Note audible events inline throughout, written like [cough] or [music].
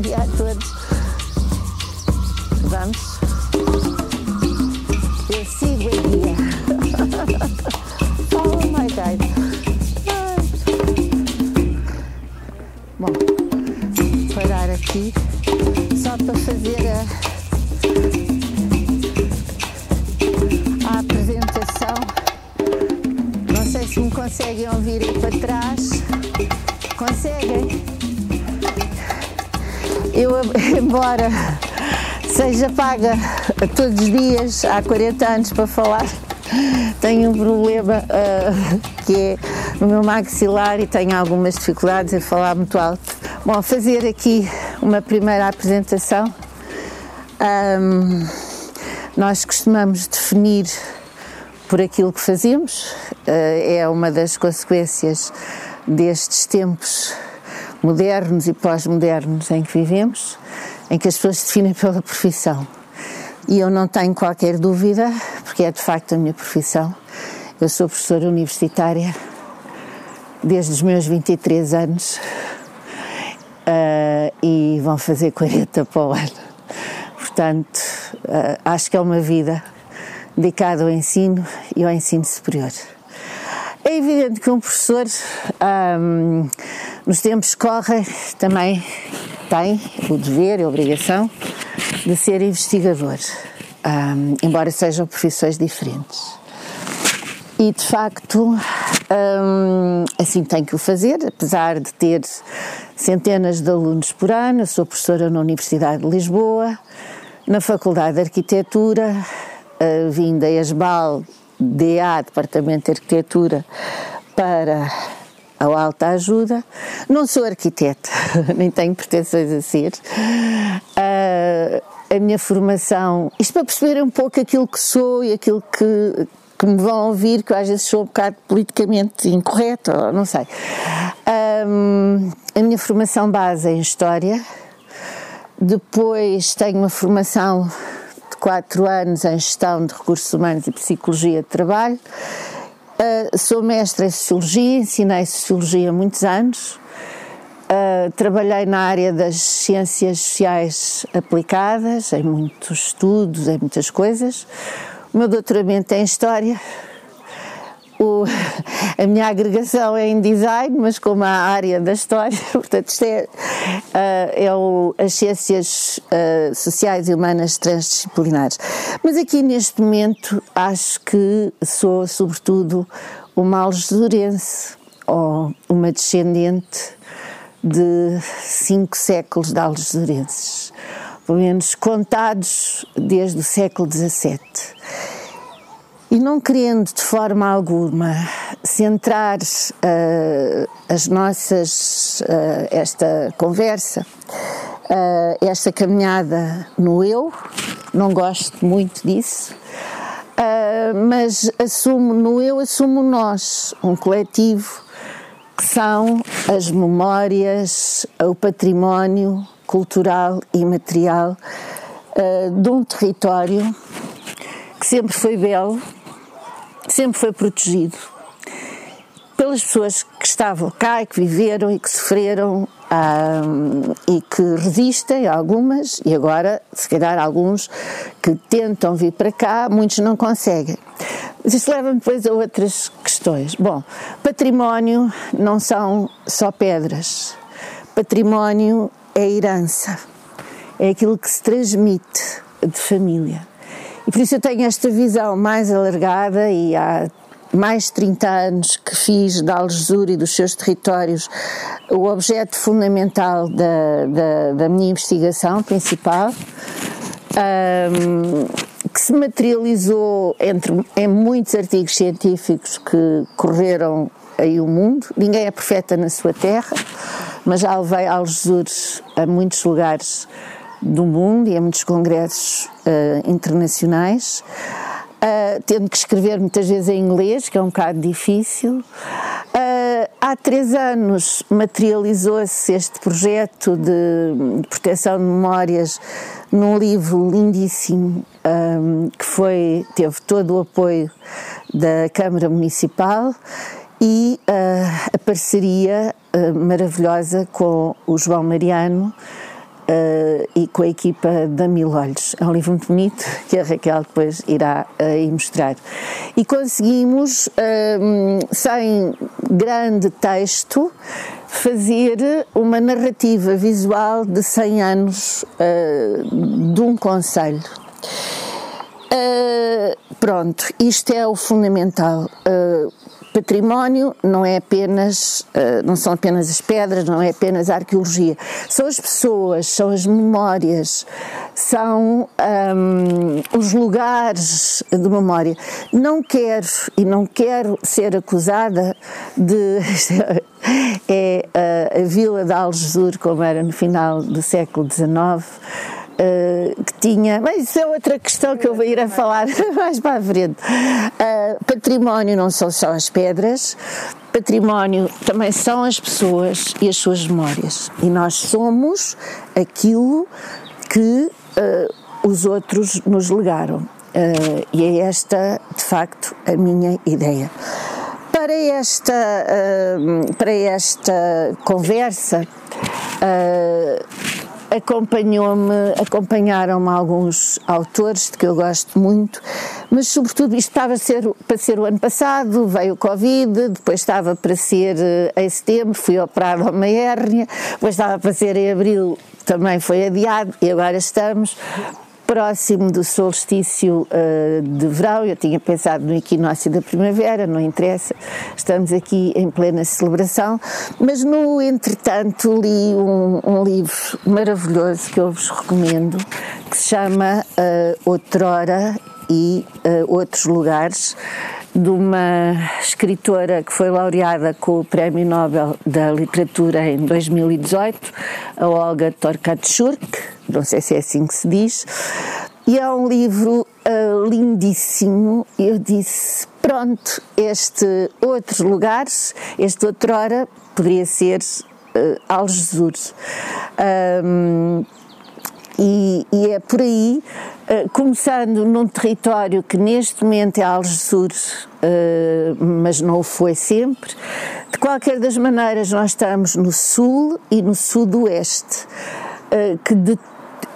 Dia a todos. Vamos. Eu sigo a guia. Oh my God. Bom, parar aqui só para fazer a, a apresentação. Não sei se me conseguem ouvir aí para trás. Conseguem? Eu, [laughs] embora seja paga todos os dias há 40 anos para falar, tenho um problema uh, que é no meu maxilar e tenho algumas dificuldades em falar muito alto. Bom, fazer aqui uma primeira apresentação. Um, nós costumamos definir por aquilo que fazemos, uh, é uma das consequências destes tempos modernos e pós-modernos em que vivemos, em que as pessoas se definem pela profissão. E eu não tenho qualquer dúvida, porque é de facto a minha profissão. Eu sou professora universitária desde os meus 23 anos uh, e vão fazer 40 para o ano. Portanto, uh, acho que é uma vida dedicada ao ensino e ao ensino superior. É evidente que um professor, um, nos tempos que correm, também tem o dever e a obrigação de ser investigador, um, embora sejam profissões diferentes. E de facto, um, assim tem que o fazer, apesar de ter centenas de alunos por ano. Sou professora na Universidade de Lisboa, na Faculdade de Arquitetura, uh, vim da ESBAL DA, Departamento de Arquitetura, para a alta ajuda. Não sou arquiteta, [laughs] nem tenho pretensões a ser. Uh, a minha formação, isto para perceber um pouco aquilo que sou e aquilo que, que me vão ouvir, que eu às vezes sou um bocado politicamente incorreto, não sei. Um, a minha formação base é em História, depois tenho uma formação quatro anos em Gestão de Recursos Humanos e Psicologia de Trabalho. Uh, sou mestra em Sociologia, ensinei Sociologia há muitos anos. Uh, trabalhei na área das ciências sociais aplicadas, em muitos estudos, em muitas coisas. O meu doutoramento é em História, o, a minha agregação é em design, mas como a área da história, [laughs] portanto, isto é, uh, é o, as ciências uh, sociais e humanas transdisciplinares. Mas aqui neste momento acho que sou, sobretudo, uma algesurense ou uma descendente de cinco séculos de algesurenses, pelo menos contados desde o século XVII. E não querendo de forma alguma centrar uh, as nossas, uh, esta conversa, uh, esta caminhada no eu, não gosto muito disso, mas assumo, no eu assumo nós, um coletivo, que são as memórias, o património cultural e material de um território que sempre foi belo, sempre foi protegido pelas pessoas que estavam cá e que viveram e que sofreram um, e que resistem, algumas, e agora, se calhar, alguns que tentam vir para cá, muitos não conseguem. Mas isso leva depois a outras questões. Bom, património não são só pedras, património é herança, é aquilo que se transmite de família. Por isso eu tenho esta visão mais alargada e há mais de 30 anos que fiz da Algesur e dos seus territórios o objeto fundamental da, da, da minha investigação principal, um, que se materializou entre, em muitos artigos científicos que correram aí o mundo. Ninguém é profeta na sua terra, mas já levei Algesur a muitos lugares do mundo e a muitos congressos uh, internacionais, uh, tendo que escrever muitas vezes em inglês, que é um bocado difícil. Uh, há três anos materializou-se este projeto de, de, proteção de memórias num livro lindíssimo um, que foi, teve todo o apoio da Câmara Municipal e a parceria maravilhosa com o João Mariano, uh, e com a equipa da Mil Olhos. É um livro muito bonito que a Raquel depois irá uh, mostrar. E conseguimos, uh, sem grande texto, fazer uma narrativa visual de 100 anos de um conselho. pronto, isto é o fundamental património não é apenas, uh, não são apenas as pedras, não é apenas a arqueologia, são as pessoas, são as memórias, são um, os lugares de memória. Não quero e não quero ser acusada de [laughs] é a, a Vila de Algesur, como era no final do século XIX uh, que tinha, mas isso é outra questão que eu vou ir a falar [laughs] mais para a frente. Uh, património não são só as pedras, património também são as pessoas e as suas memórias. E nós somos aquilo que uh, os outros nos legaram. Uh, e é esta, de facto, a minha ideia. Para esta, uh, para esta conversa, acompanhou-me, acompanharam-me alguns autores de que eu gosto muito, mas sobretudo isto estava ser, para ser o ano passado, veio o Covid, depois estava para ser eh, em setembro, fui operado a uma hérnia, depois estava para ser em abril, também foi adiado e agora estamos próximo do solstício uh, de verão, eu tinha pensado no equinócio da primavera, não interessa, estamos aqui em plena celebração, mas no entretanto li um, um livro maravilhoso que eu vos recomendo, que se chama uh, Outrora e uh, Outros Lugares, de uma escritora que foi laureada com o Prémio Nobel da Literatura em 2018, a Olga Torkatschuk, não sei se é assim que se diz, e é um livro uh, lindíssimo. Eu disse: pronto, este outros lugares, este outrora, poderia ser uh, Algesur. Um, e, e, é por aí, começando num território que neste momento é Algesur, uh, mas não foi sempre. De qualquer das maneiras, nós estamos no sul e no sudoeste, uh, que de,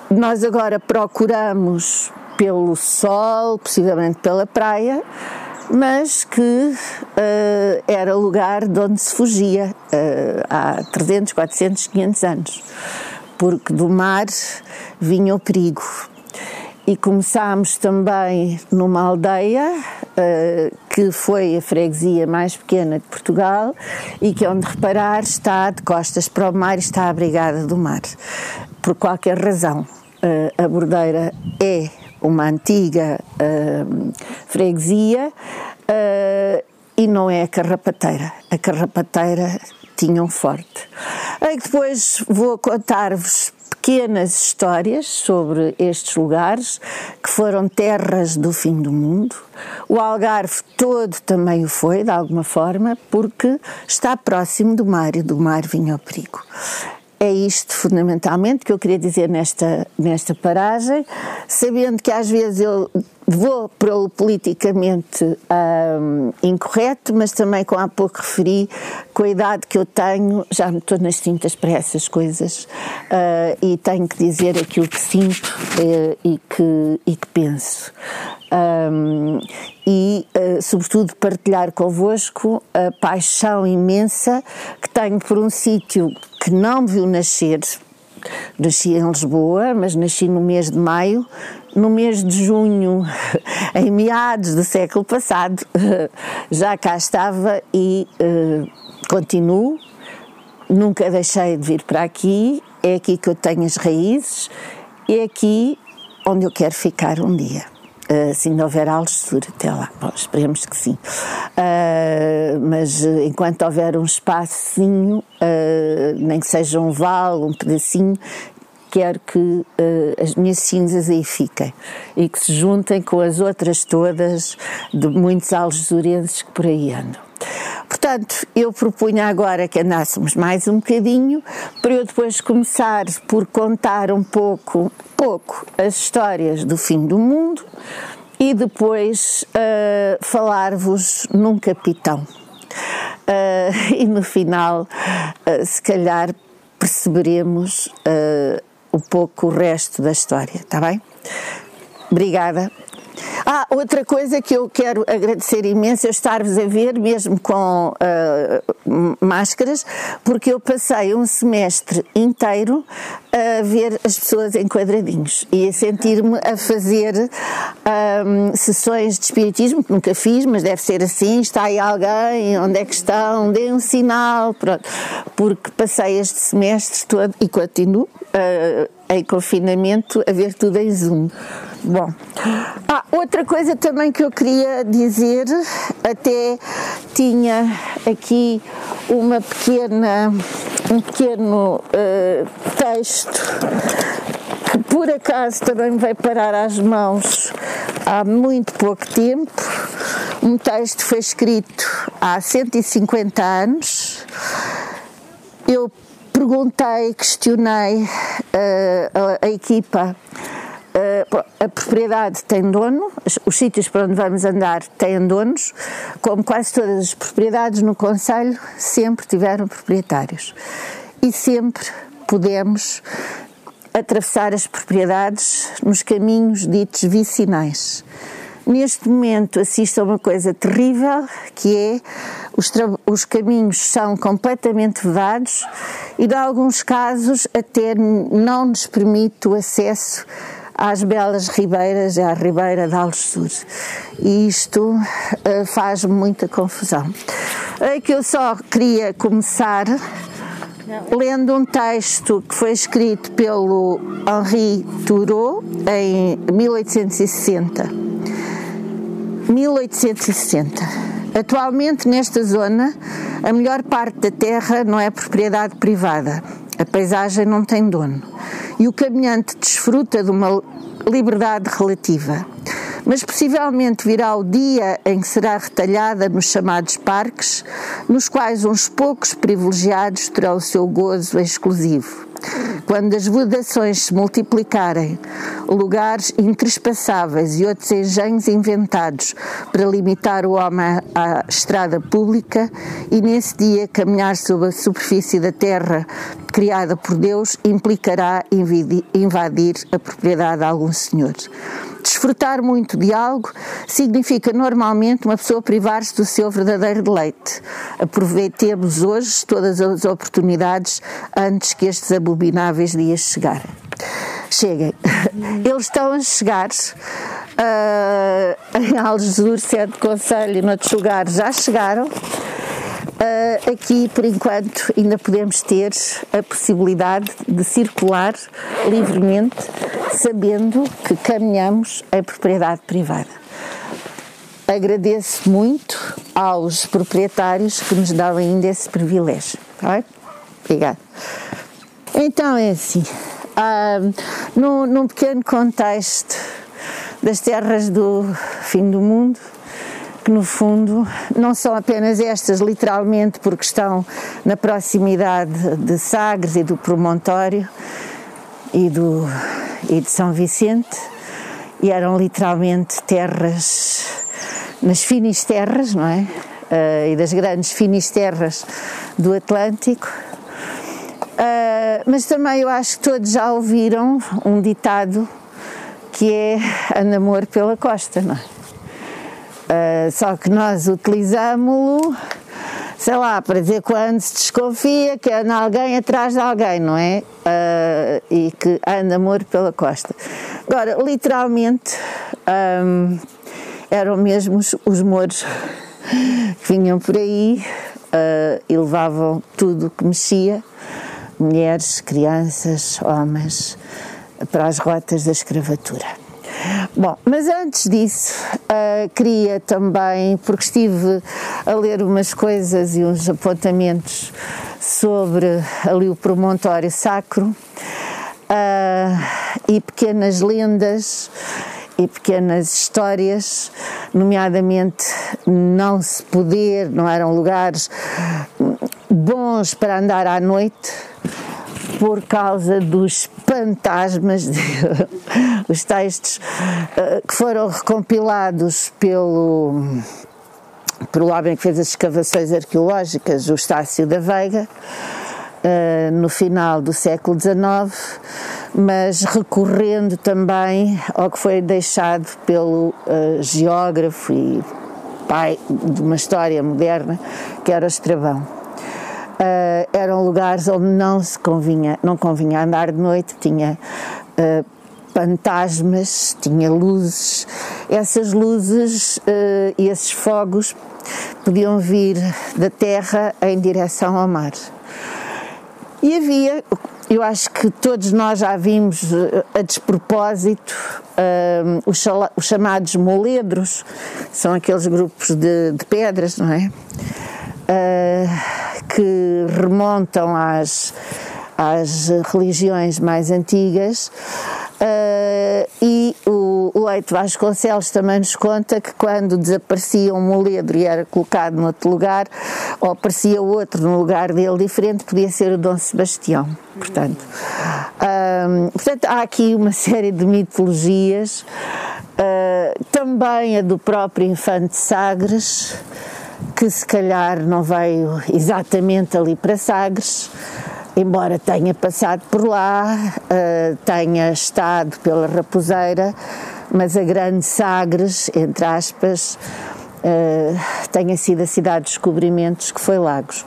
nós agora procuramos pelo sol, possivelmente pela praia, mas que uh, era lugar de onde se fugia uh, há 300, 400, 500 anos porque do mar vinha o perigo. E começámos também numa aldeia uh, que foi a freguesia mais pequena de Portugal e que, onde reparar, está de costas para o mar e está abrigada do mar. Por qualquer razão, uh, a Bordeira é uma antiga uh, freguesia e não é a Carrapateira. A Carrapateira tinham forte. Aí depois vou contar-vos pequenas histórias sobre estes lugares que foram terras do fim do mundo. O Algarve todo também o foi, de alguma forma, porque está próximo do mar e do mar vinha ao perigo. É isto fundamentalmente que eu queria dizer nesta, nesta paragem, sabendo que às vezes eu vou para o politicamente incorreto, mas também, como há pouco referi, com a idade que eu tenho, já me estou nas tintas para essas coisas uh, e tenho que dizer aquilo que sinto uh, e, que, e que penso. Um, e, uh, sobretudo, partilhar convosco a paixão imensa que tenho por um sítio que não me viu nascer. Nasci em Lisboa, mas nasci no mês de maio. No mês de junho, [laughs] em meados do século passado, [laughs] já cá estava e uh, continuo. Nunca deixei de vir para aqui. É aqui que eu tenho as raízes. É aqui onde eu quero ficar um dia. Uh, se ainda houver Algesur até lá, Bom, esperemos que sim. Uh, mas uh, enquanto houver um espacinho, nem que seja um vale, um pedacinho, quero que as minhas cinzas aí fiquem e que se juntem com as outras todas de muitos algesurenses que por aí andam. Portanto, eu propunha agora que andássemos mais um bocadinho para eu depois começar por contar um pouco, pouco as histórias do fim do mundo e depois uh, falar-vos num capitão. Uh, [laughs] e no final, uh, se calhar, perceberemos um pouco o resto da história, está bem? Obrigada. Ah, outra coisa que eu quero agradecer imenso é estar-vos a ver, mesmo com uh, máscaras, porque eu passei um semestre inteiro a ver as pessoas em quadradinhos e a sentir-me a fazer um, sessões de espiritismo, que nunca fiz, mas deve ser assim, está aí alguém, onde é que estão, dê um sinal, pronto, porque passei este semestre todo e continuo uh, em confinamento a ver tudo em Zoom. Bom, ah, outra coisa também que eu queria dizer, até tinha aqui uma pequena, um pequeno uh, texto que por acaso também me veio parar às mãos há muito pouco tempo. Um texto foi escrito há 150 anos. Eu perguntei, questionei uh, a, a, equipa. Uh, a propriedade tem dono, os sítios para onde vamos andar têm donos, como quase todas as propriedades no Conselho sempre tiveram proprietários. E sempre podemos atravessar as propriedades nos caminhos ditos vicinais. Neste momento assisto a uma coisa terrível que é os, os caminhos são completamente vedados e, em alguns casos, até não nos permite o acesso às belas ribeiras, à ribeira de Algesur. E isto uh, faz muita confusão. É que eu só queria começar lendo um texto que foi escrito pelo Henri Thoreau em 1860. 1860. Atualmente, nesta zona, a melhor parte da terra não é propriedade privada. A paisagem não tem dono. E o caminhante desfruta de uma liberdade relativa. Mas possivelmente virá o dia em que será retalhada nos chamados parques, nos quais uns poucos privilegiados terão o seu gozo exclusivo. Quando as vedações se multiplicarem, lugares intrespassáveis e outros engenhos inventados para limitar o homem à estrada pública, e nesse dia caminhar sobre a superfície da terra criada por Deus implicará invadir a propriedade de algum senhor. Desfrutar muito de algo significa normalmente uma pessoa privar-se do seu verdadeiro deleite. Aproveitemos hoje todas as oportunidades antes que estes abomináveis dias chegarem. Cheguem. Eles estão a chegar uh, [laughs] em Algesur, Sede Conselho e noutros lugares já chegaram. Uh, aqui, por enquanto, ainda podemos ter a possibilidade de circular livremente, sabendo que caminhamos em propriedade privada. Agradeço muito aos proprietários que nos dão ainda esse privilégio. Tá Obrigada. Então é assim, uh, num, num pequeno contexto das terras do fim do mundo, que no fundo não são apenas estas, literalmente, porque estão na proximidade de Sagres e do Promontório e, do, e de São Vicente, e eram literalmente terras, nas finisterras, não é? Uh, e das grandes finisterras do Atlântico. Uh, mas também eu acho que todos já ouviram um ditado que é a namoro pela costa, não é? Uh, só que nós utilizamos-lo, sei lá, para dizer quando se desconfia que anda alguém atrás de alguém, não é? Uh, e que anda amor pela costa. Agora, literalmente, um, eram mesmo os, os mouros que vinham por aí uh, e levavam tudo que mexia, mulheres, crianças, homens, para as rotas da escravatura. Bom, mas antes disso, uh, queria também, porque estive a ler umas coisas e uns apontamentos sobre ali o promontório sacro uh, e pequenas lendas e pequenas histórias, nomeadamente não se poder, não eram lugares bons para andar à noite por causa dos fantasmas, [laughs] os textos uh, que foram recompilados pelo, pelo homem que fez as escavações arqueológicas, o Estácio da Veiga, uh, no final do século XIX, mas recorrendo também ao que foi deixado pelo uh, geógrafo e pai de uma história moderna, que era o Estravão. Uh, eram lugares onde não se convinha, não convinha andar de noite, tinha uh, fantasmas, tinha luzes. Essas luzes uh, e esses fogos podiam vir da terra em direção ao mar. E havia, eu acho que todos nós já vimos a despropósito os, os, chamados moledros, são aqueles grupos de, de pedras, não é? Uh, que remontam às, às religiões mais antigas. Uh, e o, Leite Vasconcelos também nos conta que quando desaparecia um moledro e era colocado noutro lugar, ou aparecia outro no lugar dele diferente, podia ser o Dom Sebastião. Portanto, um, portanto há aqui uma série de mitologias, uh, também a do próprio Infante Sagres, que se calhar não veio exatamente ali para Sagres, embora tenha passado por lá, uh, tenha estado pela Raposeira, mas a grande Sagres, entre aspas, uh, tenha sido a cidade de descobrimentos que foi Lagos.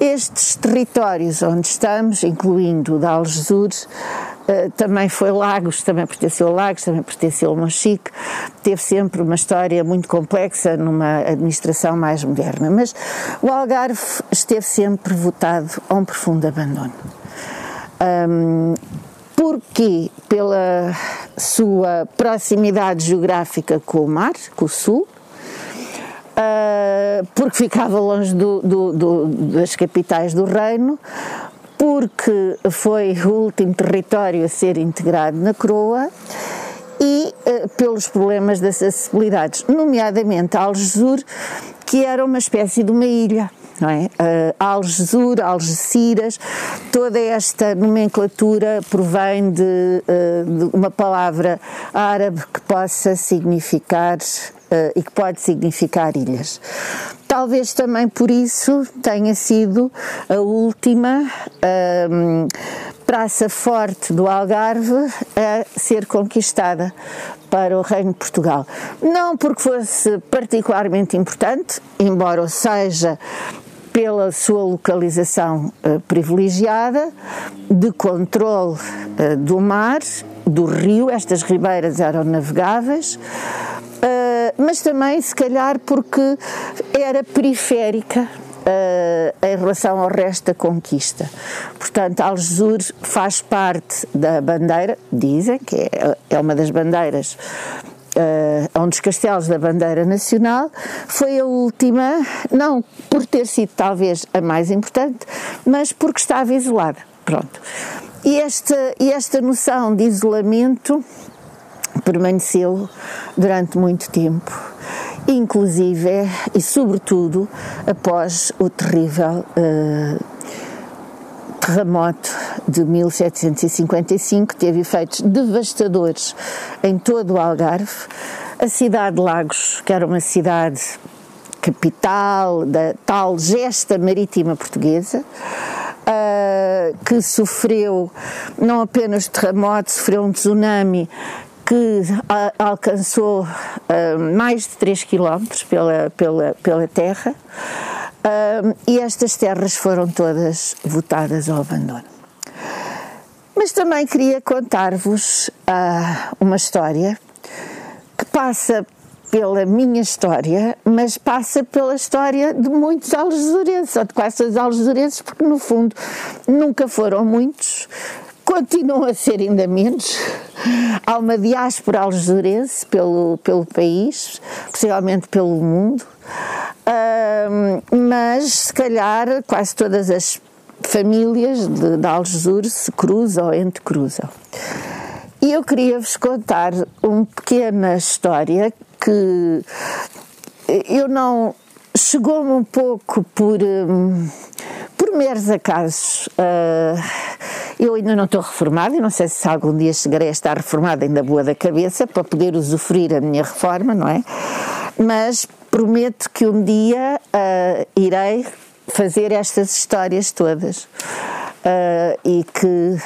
Estes territórios onde estamos, incluindo o de Algesures, uh, também foi Lagos, também pertenceu a Lagos, também pertenceu a Monchique, teve sempre uma história muito complexa numa administração mais moderna, mas o Algarve esteve sempre votado a um profundo abandono. Um, porque pela sua proximidade geográfica com o mar, com o sul, uh, porque ficava longe do, do, do, das capitais do reino, porque foi o último território a ser integrado na coroa e uh, pelos problemas das acessibilidades, nomeadamente Algesur, que era uma espécie de uma ilha não é? Uh, Algesur, Algeciras, toda esta nomenclatura provém de, uh, de uma palavra árabe que possa significar e que pode significar ilhas. Talvez também por isso tenha sido a última um, praça forte do Algarve a ser conquistada para o Reino de Portugal. Não porque fosse particularmente importante, embora seja pela sua localização uh, privilegiada, de controle uh, do mar, do rio, estas ribeiras eram navegáveis, uh, mas também, se calhar, porque era periférica Uh, em relação ao resto da conquista. Portanto, Algesur faz parte da bandeira, dizem que é, é uma das bandeiras uh, um dos castelos da bandeira nacional, foi a última, não por ter sido talvez a mais importante, mas porque estava isolada. Pronto. E esta, e esta noção de isolamento permaneceu durante muito tempo, inclusive e sobretudo após o terrível uh, terremoto de 1755 teve efeitos devastadores em todo o Algarve. A cidade de Lagos, que era uma cidade capital da tal gesta marítima portuguesa, que sofreu não apenas terremoto, sofreu um tsunami que alcançou uh, mais de 3 km pela, pela, pela terra uh, e estas terras foram todas votadas ao abandono. Mas também queria contar-vos uh, uma história que passa pela minha história, mas passa pela história de muitos algesurenses, ou de quase todos os algesurenses, porque no fundo nunca foram muitos, continuam a ser ainda menos. Há uma diáspora algesurense pelo, pelo país, possivelmente pelo mundo, mas se calhar quase todas as famílias de, de Algesur se cruzam ou entrecruzam. E eu queria vos contar uma pequena história que eu não. chegou-me um pouco por. Um, por meros acasos. Uh, eu ainda não estou reformada e não sei se algum dia chegarei a estar reformada ainda boa da cabeça para poder usufruir a minha reforma, não é? Mas prometo que um dia uh, irei fazer estas histórias todas uh, e que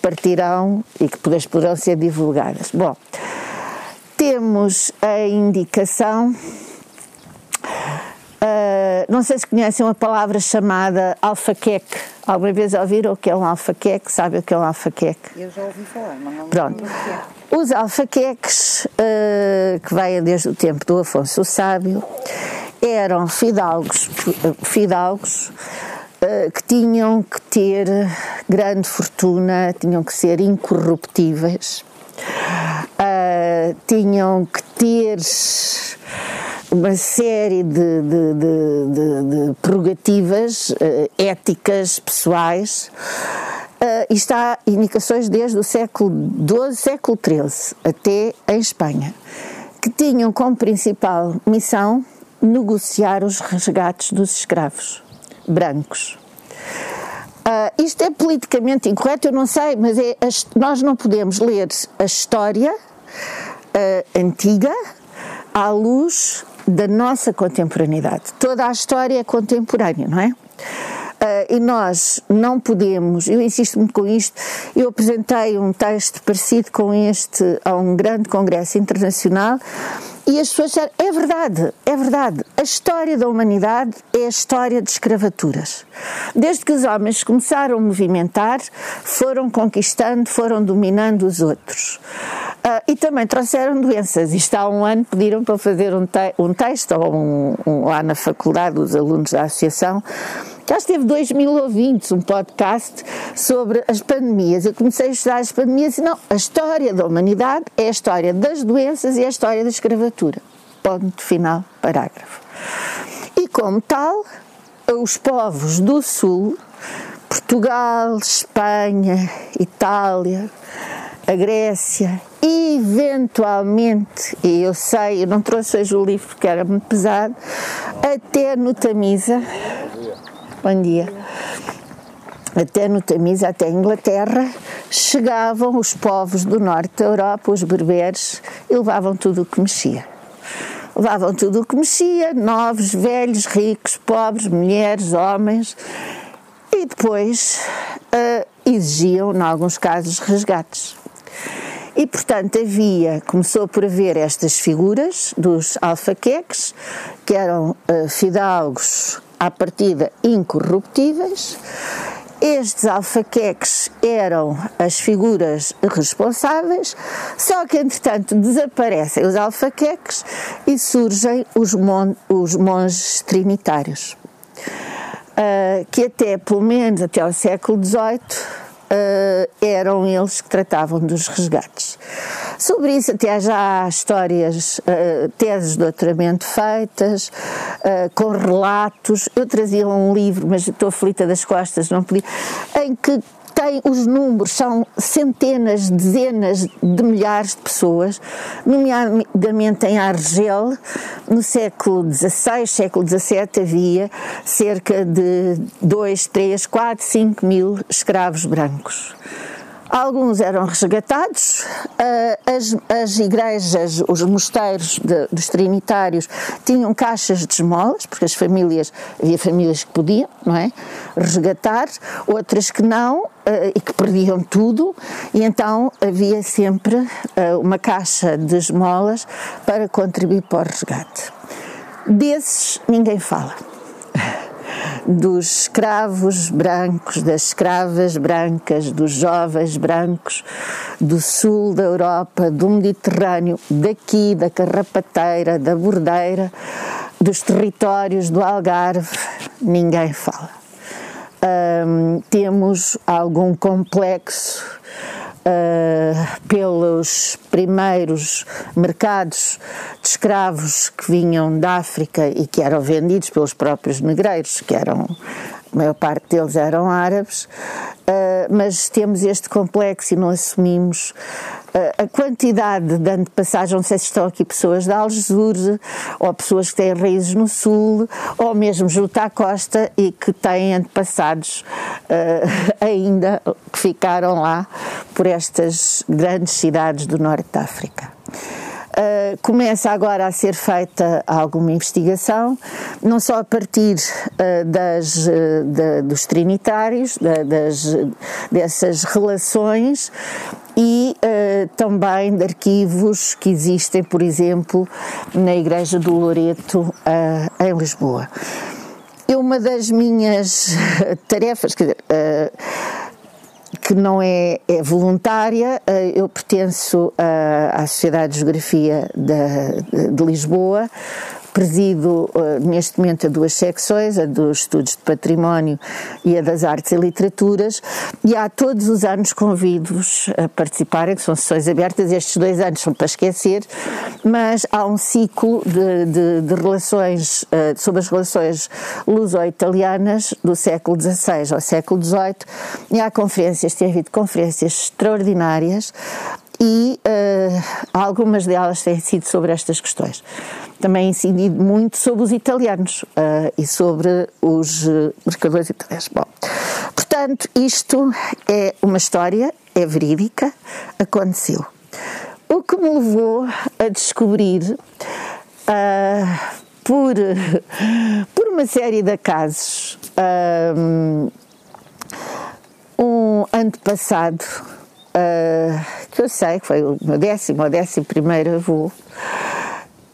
partirão e que depois poderão ser divulgadas. Bom, temos a indicação. Uh, não sei se conhecem uma palavra chamada alfaqueque. Alguma vez ouviram o que é um alfaqueque? Sabe o que é um alfaqueque? Eu já ouvi falar, mas não Pronto. Os alfaqueques, uh, que vêm desde o tempo do Afonso Sábio, eram fidalgos, fidalgos uh, que tinham que ter grande fortuna, tinham que ser incorruptíveis, tinham que ter uma série de, de, de, de prerrogativas uh, éticas, pessoais, uh, e está indicações desde o século XII, século XIII, até em Espanha, que tinham como principal missão negociar os resgates dos escravos brancos. Uh, isto é politicamente incorreto, eu não sei, mas é, nós não podemos ler a história uh, antiga à luz da nossa contemporaneidade. Toda a história é contemporânea, não é? Uh, e nós não podemos, eu insisto muito com isto, eu apresentei um texto parecido com este a um grande congresso internacional e as pessoas disseram, é verdade, é verdade, a história da humanidade é a história de escravaturas. Desde que os homens começaram a movimentar, foram conquistando, foram dominando os outros. Uh, e também trouxeram doenças. Isto há um ano pediram para fazer um, te um texto, um, um, lá na faculdade, os alunos da associação, já esteve 2 mil ouvintes, um podcast sobre as pandemias. Eu comecei a estudar as pandemias e não, a história da humanidade é a história das doenças e a história da escravatura. Ponto final, parágrafo. E como tal, os povos do Sul, Portugal, Espanha, Itália, a Grécia, eventualmente, e eu sei, eu não trouxe hoje o livro porque era muito pesado, até no Tamisa, bom dia, até no Tamisa, até a Inglaterra, chegavam os povos do norte da Europa, os berberes, e levavam tudo o que mexia. Levavam tudo o que mexia, novos, velhos, ricos, pobres, mulheres, homens, e depois uh, exigiam, em alguns casos, resgates. E, portanto, havia, começou por haver estas figuras dos alfaqueques, que eram uh, fidalgos à partida incorruptíveis. Estes alfaqueques eram as figuras responsáveis, só que entretanto desaparecem os alfaqueques e surgem os, mon os monges trinitários, uh, que até, pelo menos até ao século XVIII, uh, eram eles que tratavam dos resgates. Sobre isso até já há histórias, uh, teses de doutoramento feitas, uh, com relatos. Eu trazia um livro, mas estou aflita das costas, não podia, em que tem os números, são centenas, dezenas de milhares de pessoas, nomeadamente em Argel, no século XVI, século XVII, havia cerca de 2, 3, 4, 5 mil escravos brancos. Alguns eram resgatados, ah, as, as igrejas, os mosteiros de, dos trinitários tinham caixas de esmolas, porque as famílias, havia famílias que podiam, não é? Resgatar, outras que não ah, e que perdiam tudo, e então havia sempre ah, uma caixa de esmolas para contribuir para o resgate. Desses ninguém fala dos escravos brancos, das escravas brancas, dos jovens brancos do sul da Europa, do Mediterrâneo, daqui, da Carrapateira, da Bordeira, dos territórios do Algarve, ninguém fala. Temos algum complexo uh, pelos primeiros mercados de escravos que vinham da África e que eram vendidos pelos próprios negreiros, que eram a maior parte deles eram árabes, uh, mas temos este complexo e não assumimos a quantidade de antepassagem, não sei se estão aqui pessoas de Algesur, ou pessoas que têm raízes no Sul, ou mesmo junto à costa e que têm antepassados uh, [laughs] ainda que ficaram lá por estas grandes cidades do norte da África. Uh, começa agora a ser feita alguma investigação, não só a partir uh, das, uh, dos trinitários, da, das, dessas relações, e também de arquivos que existem, por exemplo, na Igreja do Loreto, em Lisboa. Uma das minhas [laughs] tarefas, quer dizer, que não é, é voluntária. Eh, eu pertenço à Sociedade de Geografia de, de Lisboa, Presido uh, neste momento a duas secções, a dos estudos de património e a das artes e literaturas, e há todos os anos convidos a participarem, que são sessões abertas, estes dois anos são para esquecer, mas há um ciclo de, de, de relações, uh, sobre as relações luso-italianas do século XVI ao século XVIII, e há conferências, tem havido conferências extraordinárias, e uh, algumas delas têm sido sobre estas questões também incidido muito sobre os italianos uh, e sobre os uh, mercadores italianos. Bom, portanto, isto é uma história, é verídica, aconteceu. O que me levou a descobrir, por, [laughs] por uma série de acasos, um antepassado, que eu sei que foi o meu décimo ou décimo primeiro avô,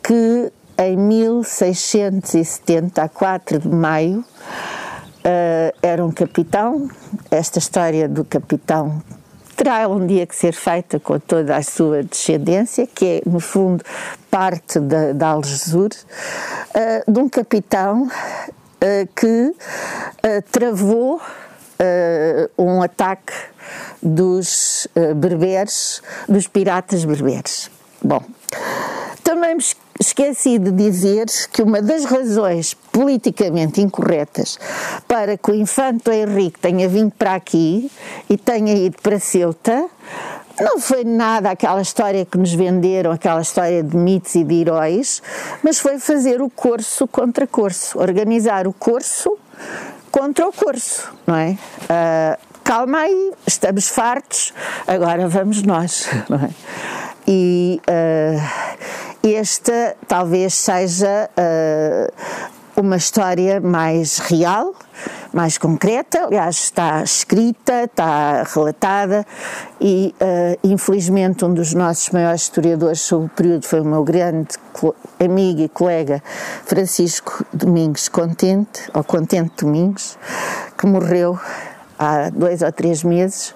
que em 1670, a 4 de maio, uh, era um capitão. Esta história do capitão terá um dia que ser feita com toda a sua descendência, que é, no fundo, parte da, da Algesur, uh, de um capitão uh, que travou um ataque dos berberes, dos piratas berberes. Bom, também me esqueci de dizer que uma das razões politicamente incorretas para que o infante Henrique tenha vindo para aqui e tenha ido para Ceuta não foi nada aquela história que nos venderam, aquela história de mitos e de heróis, mas foi fazer o curso contra curso, organizar o curso contra o curso, não é? Uh, calma aí, estamos fartos, agora vamos nós, [laughs] não é? E uh, esta talvez seja uh, uma história mais real, mais concreta, aliás, está escrita, está relatada e, uh, infelizmente, um dos nossos maiores historiadores sobre o período foi o meu grande amigo e colega Francisco Domingos Contente, ou Contente Domingos, que morreu há dois ou três meses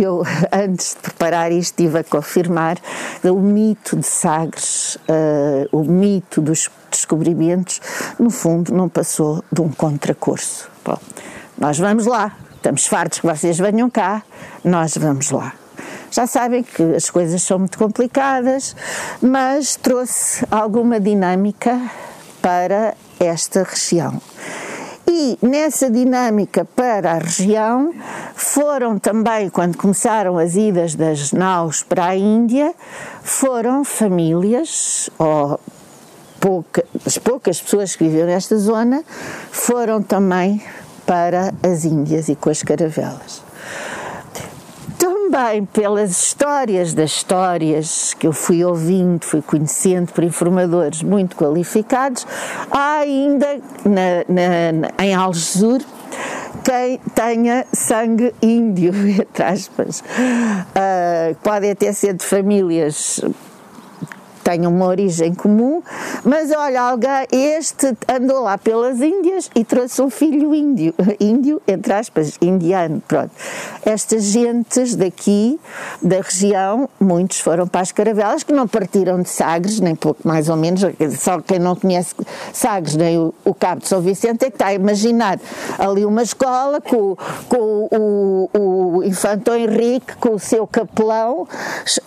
eu, [laughs] antes de preparar isto, estive a confirmar o mito de Sagres, uh, o mito dos descobrimentos, no fundo, não passou de um contracurso. Bom, nós vamos lá, estamos fartos que vocês venham cá, nós vamos lá. Já sabem que as coisas são muito complicadas, mas trouxe alguma dinâmica para esta região. E nessa dinâmica para a região foram também, quando começaram as idas das naus para a Índia, foram famílias, ou pouca, as poucas pessoas que viviam nesta zona, foram também para as Índias e com as caravelas também pelas histórias das histórias que eu fui ouvindo, fui conhecendo por informadores muito qualificados, há ainda na, na, em Algesur quem tenha sangue índio, [laughs] entre aspas. Uh, podem até ser de famílias tenham uma origem comum, mas olha, alguém, este andou lá pelas Índias e trouxe um filho índio, [laughs] índio, entre aspas, indiano, pronto. Estas gentes daqui, da região, muitos foram para as caravelas, que não partiram de Sagres, nem pouco mais ou menos, só quem não conhece Sagres, nem o, o Cabo de São Vicente, é que está a imaginar ali uma escola com, com o, o, o Infanto Henrique, com o seu capelão,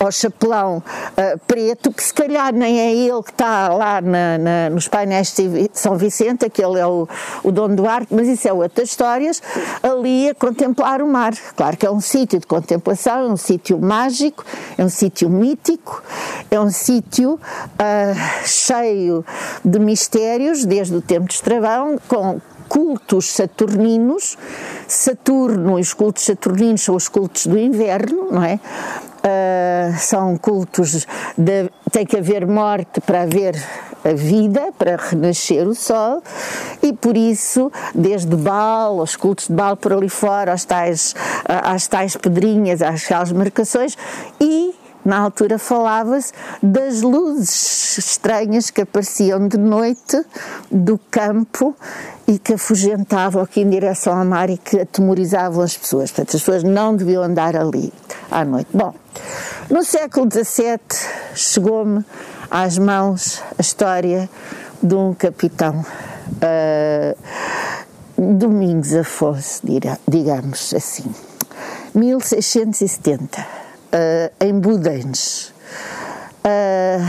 ou chapelão uh, preto, que se calhar nem é ele que está lá na, na, nos painéis de São Vicente, aquele é o, o Dom Duarte, mas isso é outras histórias, ali a contemplar o mar. Claro que é um sítio de contemplação, é um sítio mágico, é um sítio mítico, é um sítio uh, cheio de mistérios, desde o tempo de Estravão, com cultos saturninos. Saturno e os cultos saturninos são os cultos do inverno, não é? Uh, são cultos de tem que haver morte para haver a vida, para renascer o sol, e por isso, desde Baal, os cultos de Baal por ali fora, aos tais, às tais pedrinhas, às tais marcações, e na altura falava-se das luzes estranhas que apareciam de noite do campo e que afugentavam aqui em direção ao mar e que atemorizavam as pessoas. Portanto, as pessoas não deviam andar ali à noite. Bom, no século XVII chegou-me às mãos a história de um capitão, uh, Domingos Afonso, digamos assim, 1670 uh, em Budens. Uh,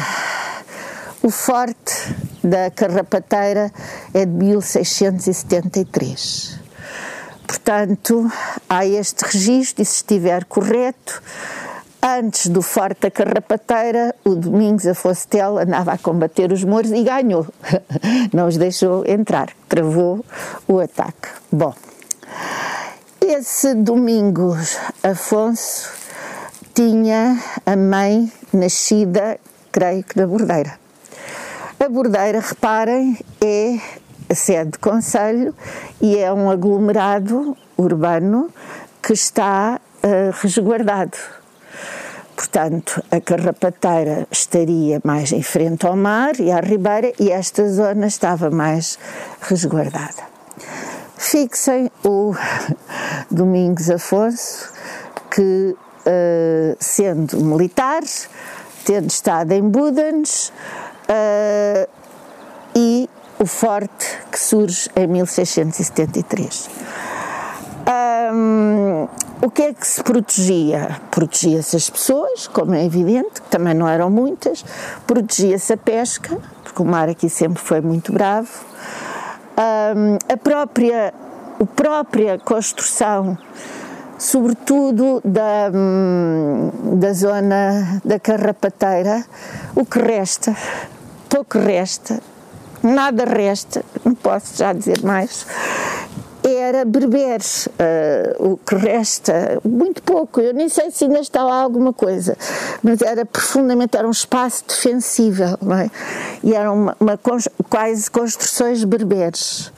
o forte da Carrapateira é de 1673. Portanto, há este registro e se estiver correto, antes do Forte da Carrapateira, o Domingos Afonso Tel andava a combater os mouros e ganhou. [laughs] Não os deixou entrar, travou o ataque. Bom, esse Domingos Afonso tinha a mãe nascida, creio que na Bordeira. A Bordeira, reparem, é a sede de conselho e é um aglomerado urbano que está uh, resguardado. Portanto, a Carrapateira estaria mais em frente ao mar e à ribeira e esta zona estava mais resguardada. Fixem o [laughs] Domingos Afonso, que uh, sendo militar, tendo estado em Budens uh, e o forte que surge em 1673. Um, o que é que se protegia? Protegia-se as pessoas, como é evidente, que também não eram muitas, protegia-se a pesca, porque o mar aqui sempre foi muito bravo, um, a própria, a própria construção sobretudo da, hum, da zona da Carrapateira, o que resta, pouco resta, nada resta, não posso já dizer mais, era berberes, uh, o que resta, muito pouco, eu nem sei se ainda está lá alguma coisa, mas era profundamente, era um espaço defensível, é? E eram uma, uma, quase construções berberes.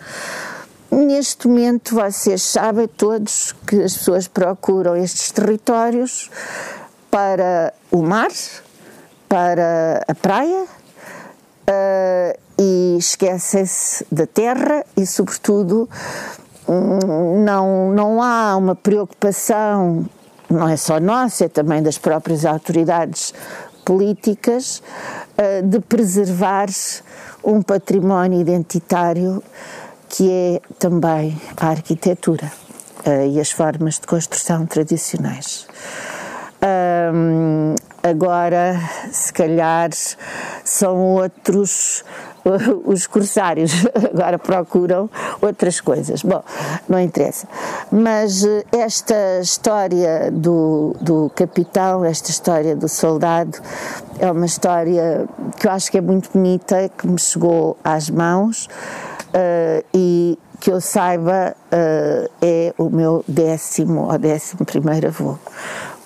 Neste momento, vocês sabem todos que as pessoas procuram estes territórios para o mar, para a praia uh, e esquecem-se da terra e, sobretudo, não, não há uma preocupação, não é só nossa, é também das próprias autoridades políticas, uh, de preservar um património identitário que é também a arquitetura uh, e as formas de construção tradicionais. Um, agora, se calhar, são outros [laughs] os corsários [laughs] agora procuram outras coisas. Bom, não interessa. Mas eh, esta história do, do capitão, esta história do soldado, é uma história que eu acho que é muito bonita, que me chegou às mãos uh, e que eu saiba uh, é o meu décimo ou décimo primeiro avô.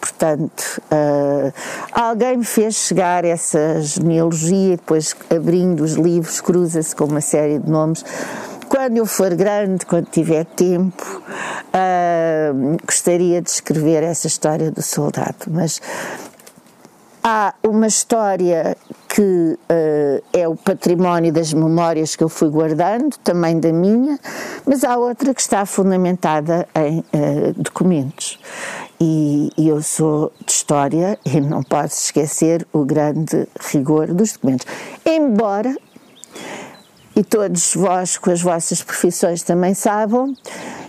Portanto, uh, alguém me fez chegar essa genealogia depois abrindo os livros cruza-se com uma série de nomes. Quando eu for grande, quando tiver tempo, gostaria de escrever essa história do soldado, mas há uma história que uh, é o património das memórias que eu fui guardando, também da minha, mas há outra que está fundamentada em uh, documentos. E, e, eu sou de história e não posso esquecer o grande rigor dos documentos. Embora, e todos vós com as vossas profissões também sabem,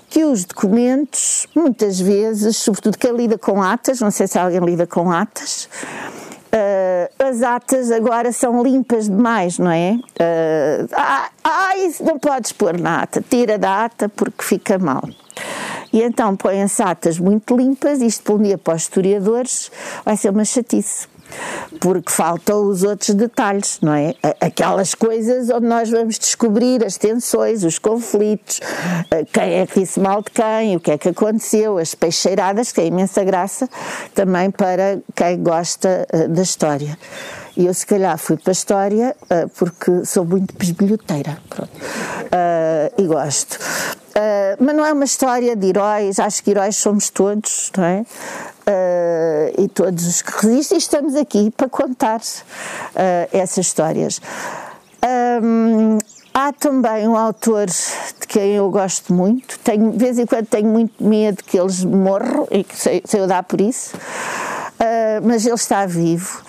que os documentos, muitas vezes, sobretudo quem lida com atas, não sei se alguém lida com atas, uh, as atas agora são limpas demais, não é? Uh, ah, ah, isso não podes pôr na ata, tira da ata porque fica mal. E então põem as atas muito limpas, isto por um dia para os historiadores vai ser uma chatice. Porque faltam os outros detalhes, não é? Aquelas coisas onde nós vamos descobrir as tensões, os conflitos, quem é que disse mal de quem, o que é que aconteceu, as peixeiradas, que é imensa graça também para quem gosta da história. E eu, se calhar, fui para a história uh, porque sou muito bisbilhoteira. Uh, e gosto. Uh, mas não é uma história de heróis, acho que heróis somos todos, não é? e todos os que resistem, estamos aqui para contar essas histórias. Um, Há também um autor de quem eu gosto muito, tenho, de vez em quando tenho muito medo que eles morram e que sei, sei eu dar por isso, uh, mas ele está vivo.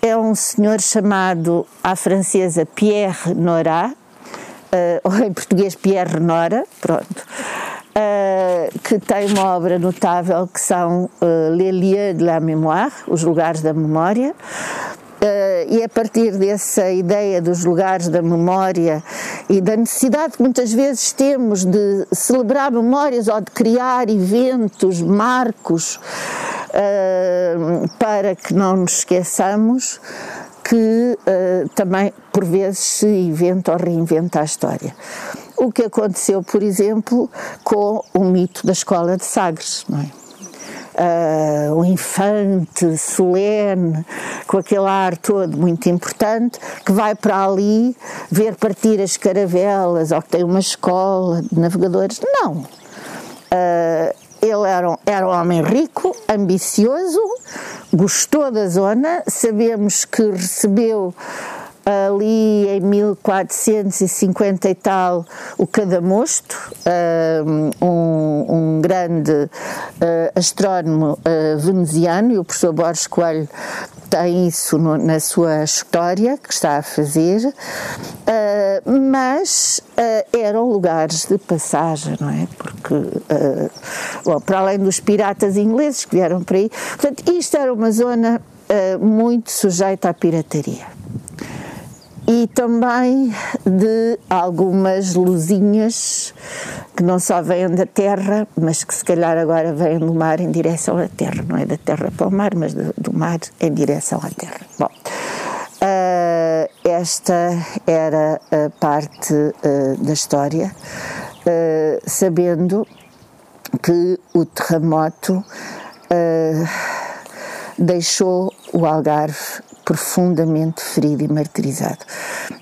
É um senhor chamado à francesa Pierre Nora, uh, [laughs] ou em português Pierre Nora, pronto, uh, que tem uma obra notável que são uh, Les lieux de la mémoire, os lugares da memória, Uh, e a partir dessa ideia dos lugares da memória e da necessidade que muitas vezes temos de celebrar memórias ou de criar eventos, marcos, uh, para que não nos esqueçamos que uh, também por vezes se inventa ou reinventa a história. O que aconteceu, por exemplo, com o mito da escola de Sagres, não é? uh, infante solene, com aquele ar todo muito importante, que vai para ali ver partir as caravelas ou que tem uma escola de navegadores. Não. Uh, ele era, era um homem rico, ambicioso, gostou da zona, sabemos que recebeu ali em 1450 e tal o Cadamosto, um, um grande uh, astrónomo uh, veneziano, e o professor Borges Coelho tem isso no, na sua história que está a fazer, mas eram lugares de passagem, não é? Porque, bom, para além dos piratas ingleses que vieram para aí, portanto, isto era uma zona muito sujeita à pirataria e também de algumas luzinhas que não só vêm da terra, mas que se calhar agora vêm do mar em direção à terra, não é da terra para o mar, mas do, do mar em direção à terra. Bom, uh, esta era a parte uh, da história, uh, sabendo que o terremoto deixou o Algarve profundamente ferido e martirizado.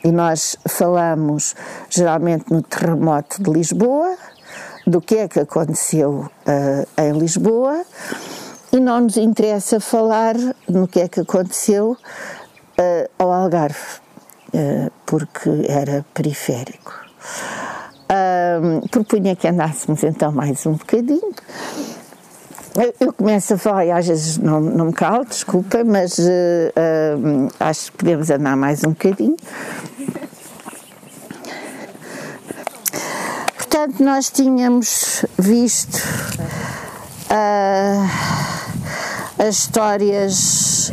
E nós falamos geralmente no terremoto de Lisboa, do que é que aconteceu uh, em Lisboa, e não nos interessa falar no que é que aconteceu uh, ao Algarve, uh, porque era periférico. propunha que andássemos então mais um bocadinho eu começo a falar e às vezes não, não me calo, desculpa, mas uh, uh, acho que podemos andar mais um bocadinho. Portanto, nós tínhamos visto uh, as histórias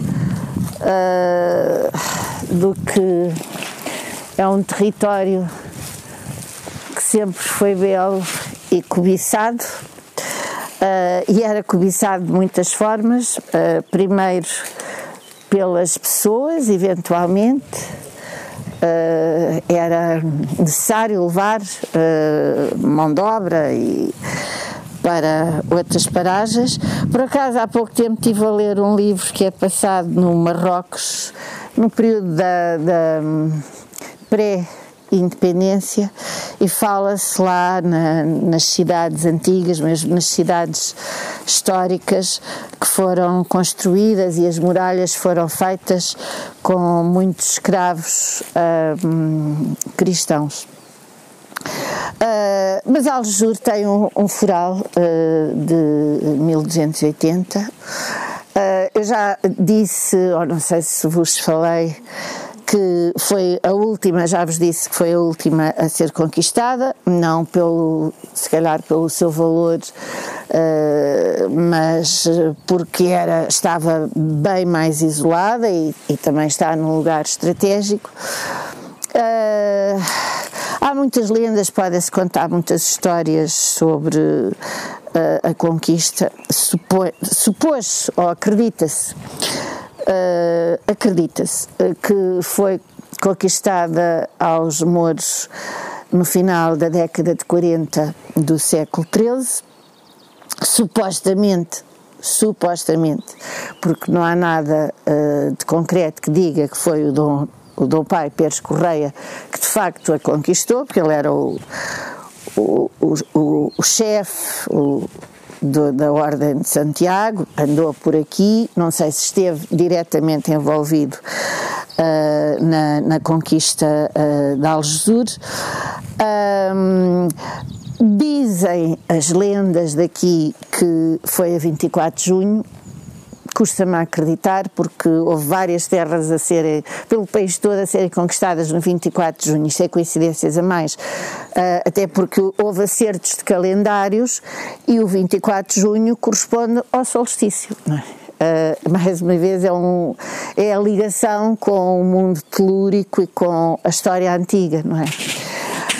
do que é um território que sempre foi belo e cobiçado Uh, e era cobiçado de muitas formas, uh, primeiro pelas pessoas, eventualmente, uh, era necessário levar mão de obra e para outras paragens. Por acaso, há pouco tempo estive a ler um livro que é passado no Marrocos, no período da, da hum, pré- independência e fala-se lá na, nas cidades antigas, mesmo nas cidades históricas que foram construídas e as muralhas foram feitas com muitos escravos uh, cristãos. Uh, mas Aljur tem um, um fural uh, de 1280. Uh, eu já disse, ou não sei se vos falei, que foi a última, já vos disse que foi a última a ser conquistada, não pelo, se calhar pelo seu valor, uh, mas porque era, estava bem mais isolada e, e também está num lugar estratégico. Uh, há muitas lendas, podem-se contar muitas histórias sobre uh, a conquista, supôs-se ou acredita-se Uh, Acredita-se que foi conquistada aos mouros no final da década de 40 do século XIII, supostamente supostamente, porque não há nada uh, de concreto que diga que foi o Dom, o Dom Pai Pérez Correia que de facto a conquistou, porque ele era o, o, o, o chefe da Ordem de Santiago, andou por aqui, não sei se esteve diretamente envolvido uh, na, na, conquista uh, de Algesur. Um, Dizem as lendas daqui que foi a 24 de junho, custa-me acreditar, porque houve várias terras a serem, pelo país todo, a serem conquistadas no 24 de junho. Isto é coincidências a mais, uh, até porque houve acertos de calendários e o 24 de junho corresponde ao solstício. Uh, mais uma vez, é, um, é a ligação com o mundo telúrico e com a história antiga, não é?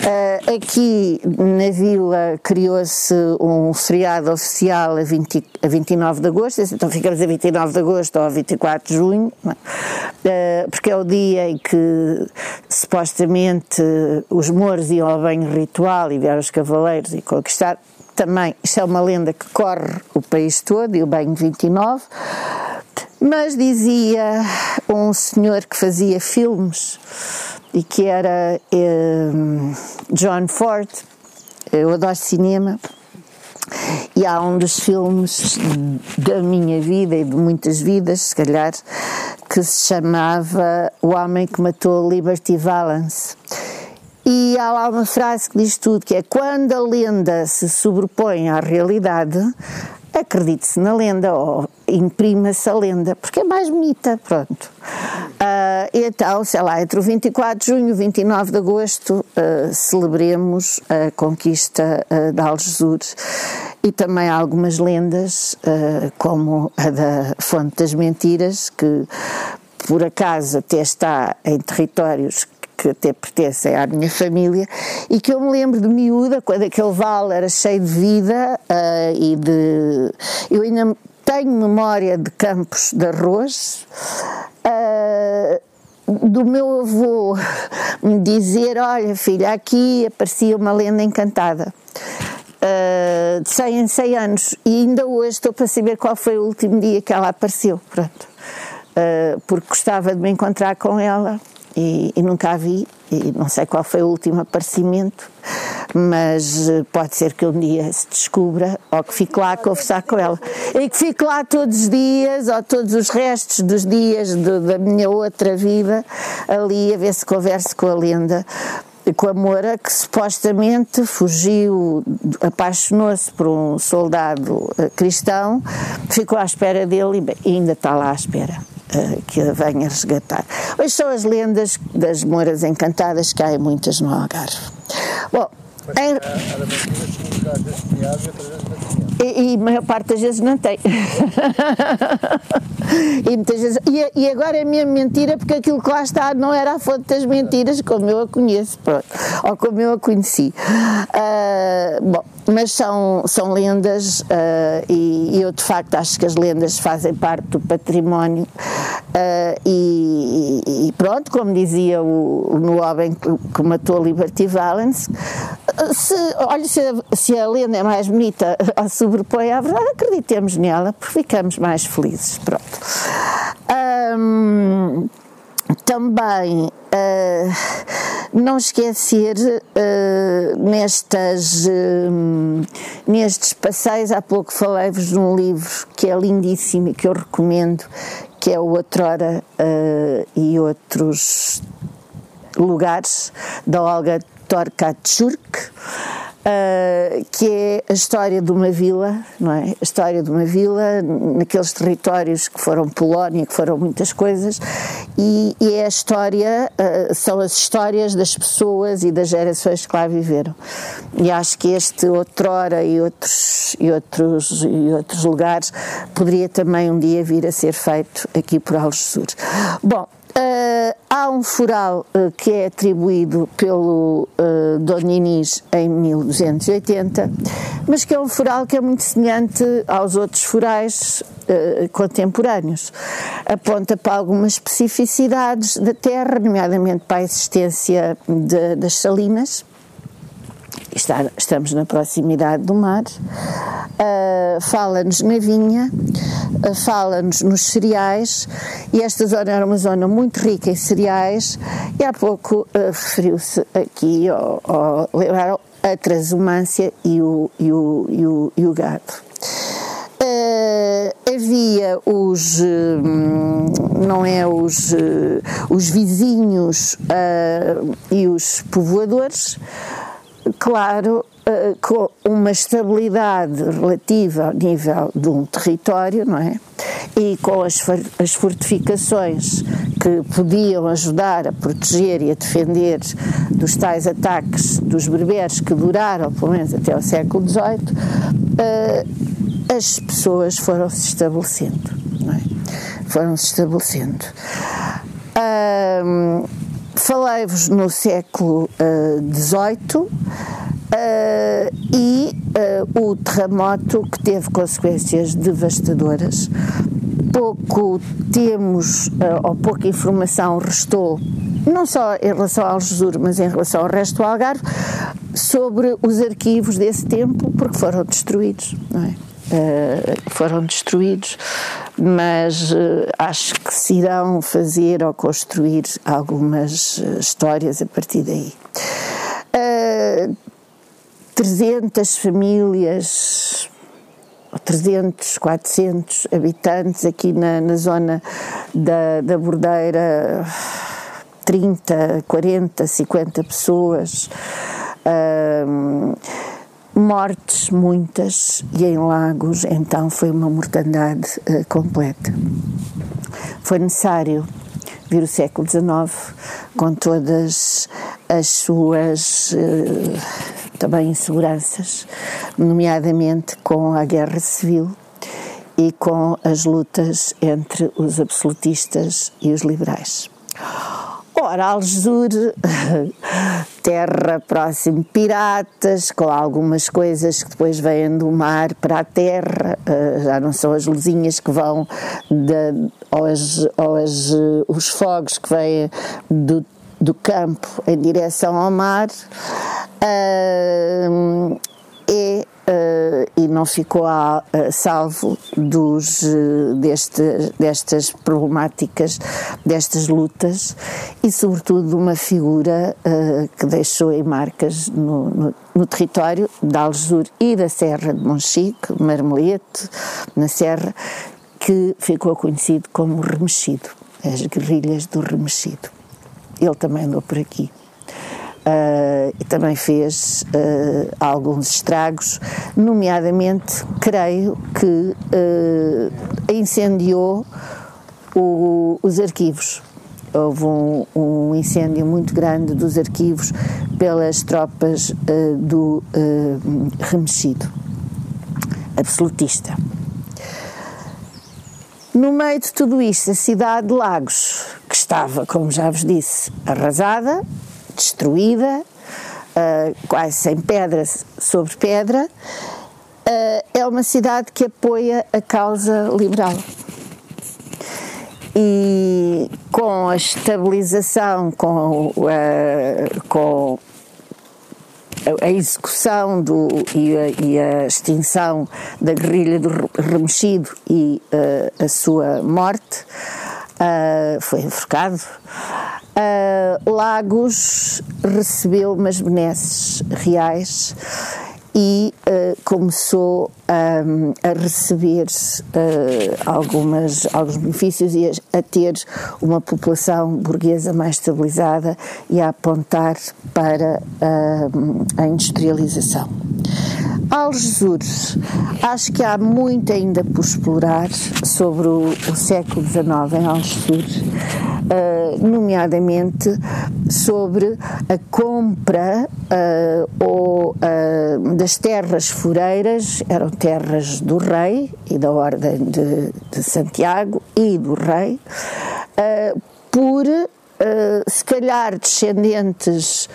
Uh, aqui na vila criou-se um feriado oficial a, 20, a 29 de agosto, então ficamos a 29 de agosto ou a 24 de junho, uh, porque é o dia em que supostamente os mouros iam ao banho ritual e vieram os cavaleiros e conquistar. Também, isto é uma lenda que corre o país todo, e o banho 29. Mas dizia um senhor que fazia filmes e que era eh, John Ford. Eu adoro cinema. E há um dos filmes da minha vida e de muitas vidas, se calhar, que se chamava O Homem que Matou Liberty Valance. E há lá uma frase que diz tudo, que é quando a lenda se sobrepõe à realidade, acredite-se na lenda ou imprima-se a lenda, porque é mais bonita, pronto. Uh, então, sei lá, entre o 24 de junho e o 29 de agosto uh, celebremos a conquista uh, de Algesur e também algumas lendas, como a da Fonte das Mentiras, que por acaso até está em territórios que até pertencem à minha família, e que eu me lembro de miúda, quando aquele vale era cheio de vida uh, e de. Eu ainda tenho memória de campos de arroz. Uh, do meu avô me dizer: Olha, filha, aqui aparecia uma lenda encantada. Uh, de 100 em 100 anos, e ainda hoje estou para saber qual foi o último dia que ela apareceu. Pronto. Uh, porque gostava de me encontrar com ela e, e, nunca a vi, e não sei qual foi o último aparecimento, mas eh, pode ser que um dia se descubra ou que fique lá a conversar com ela. E que fique lá todos os dias ou todos os restos dos dias de, da minha outra vida ali a ver se converso com a lenda com a Moura, que supostamente fugiu, apaixonou-se por um soldado eh, cristão, ficou à espera dele e ainda está lá à espera. Eh, que a venha resgatar. Hoje são as lendas das moras encantadas que há muitas no Algarve. Bom, Mas, em... e, e a maior parte das vezes não tem. [laughs] e, muitas vezes, e, e, agora é mesmo mentira porque aquilo que lá está não era a fonte das mentiras como eu a conheço, pronto, ou como eu a conheci. Uh, bom, mas são, são lendas uh, e, eu de facto acho que as lendas fazem parte do património uh, e, pronto, como dizia o, no homem que, que matou Liberty Valance, se, olha, se se a lenda é mais bonita [laughs] ou sobrepõe à verdade, acreditemos nela, porque ficamos mais felizes. Pronto. Um, também uh, não esquecer uh, nestas, uh, nestes passeios, há pouco falei-vos de um livro que é lindíssimo e que eu recomendo, que é o Outrora e Outros Lugares, da Olga Torkatschurk, uh, que é a história de uma vila, não é? A história de uma vila naqueles territórios que foram Polónia, que foram muitas coisas, e, e é a história, uh, são as histórias das pessoas e das gerações que lá viveram. E acho que este outrora e outros, e outros, e outros lugares poderia também um dia vir a ser feito aqui por Algesur. Bom, Uh, Há um foral uh, que é atribuído pelo uh, Dom Inês em 1280, mas que é um foral que é muito semelhante aos outros forais uh, contemporâneos. Aponta para algumas especificidades da terra, nomeadamente para a existência de, das salinas está, estamos na proximidade do mar, uh, fala-nos na vinha, uh, fala-nos nos cereais, e esta zona era uma zona muito rica em cereais, e há pouco uh, referiu-se aqui ao, ao, a transumância e o, e o, e o, e o gado. Uh, havia os uh, não é os uh, os vizinhos e os povoadores claro, uh, com uma estabilidade relativa ao nível de um território, não é? E com as, as fortificações que podiam ajudar a proteger e a defender dos tais ataques dos berberes que duraram pelo menos até o século XVIII, uh, as pessoas foram se estabelecendo, não é? Foram se estabelecendo. Falei-vos no século XVIII uh, uh, e uh, o terremoto que teve consequências devastadoras. Pouco temos, ou pouca informação restou, não só em relação ao Jesur, mas em relação ao resto do Algarve, sobre os arquivos desse tempo, porque foram destruídos, não é? Uh, foram destruídos, mas uh, acho que se irão fazer ou construir algumas uh, histórias a partir daí. 300 famílias, 300, 400 habitantes aqui na, na zona da, da Bordeira, 30, 40, 50 pessoas. Uh, mortes muitas e em lagos, então foi uma mortandade uh, completa. Foi necessário vir o século XIX com todas as suas uh, também inseguranças, nomeadamente com a guerra civil e com as lutas entre os absolutistas e os liberais. Ora, Algesur, [laughs] terra próximo piratas, com algumas coisas que depois vêm do mar para a terra, eh, já não são as luzinhas que vão, de, ou, as, ou as, os fogos que vêm do, do campo em direção ao mar. É Uh, e não ficou a, a salvo dos, uh, deste, destas problemáticas, destas lutas e, sobretudo, uma figura uh, que deixou em marcas no, no, no, território de Algesur e da Serra de Monchique, Marmelete, na Serra, que ficou conhecido como Remexido, as guerrilhas do Remexido. Ele também andou por aqui. Uh, e também fez uh, alguns estragos, nomeadamente, creio que uh, incendiou o, os arquivos. Houve um, um, incêndio muito grande dos arquivos pelas tropas do remexido, absolutista. No meio de tudo isto, a cidade de Lagos, que estava, como já vos disse, arrasada, destruída, uh, quase sem pedra sobre pedra, uh, é uma cidade que apoia a causa liberal. E com a estabilização, com, uh, com a execução do, e, a, e, a, extinção da guerrilha do remexido e uh, a sua morte, foi enforcado. Uh, Lagos recebeu umas benesses reais e uh, começou um, a receber uh, algumas, alguns benefícios e a, a, ter uma população burguesa mais estabilizada e a apontar para uh, a industrialização. Algesures, acho que há muito ainda por explorar sobre o, o século XIX em Algesures, uh, nomeadamente sobre a compra uh, ou, uh, das terras foreiras, eram terras do rei e da Ordem de, de Santiago e do rei, por se calhar descendentes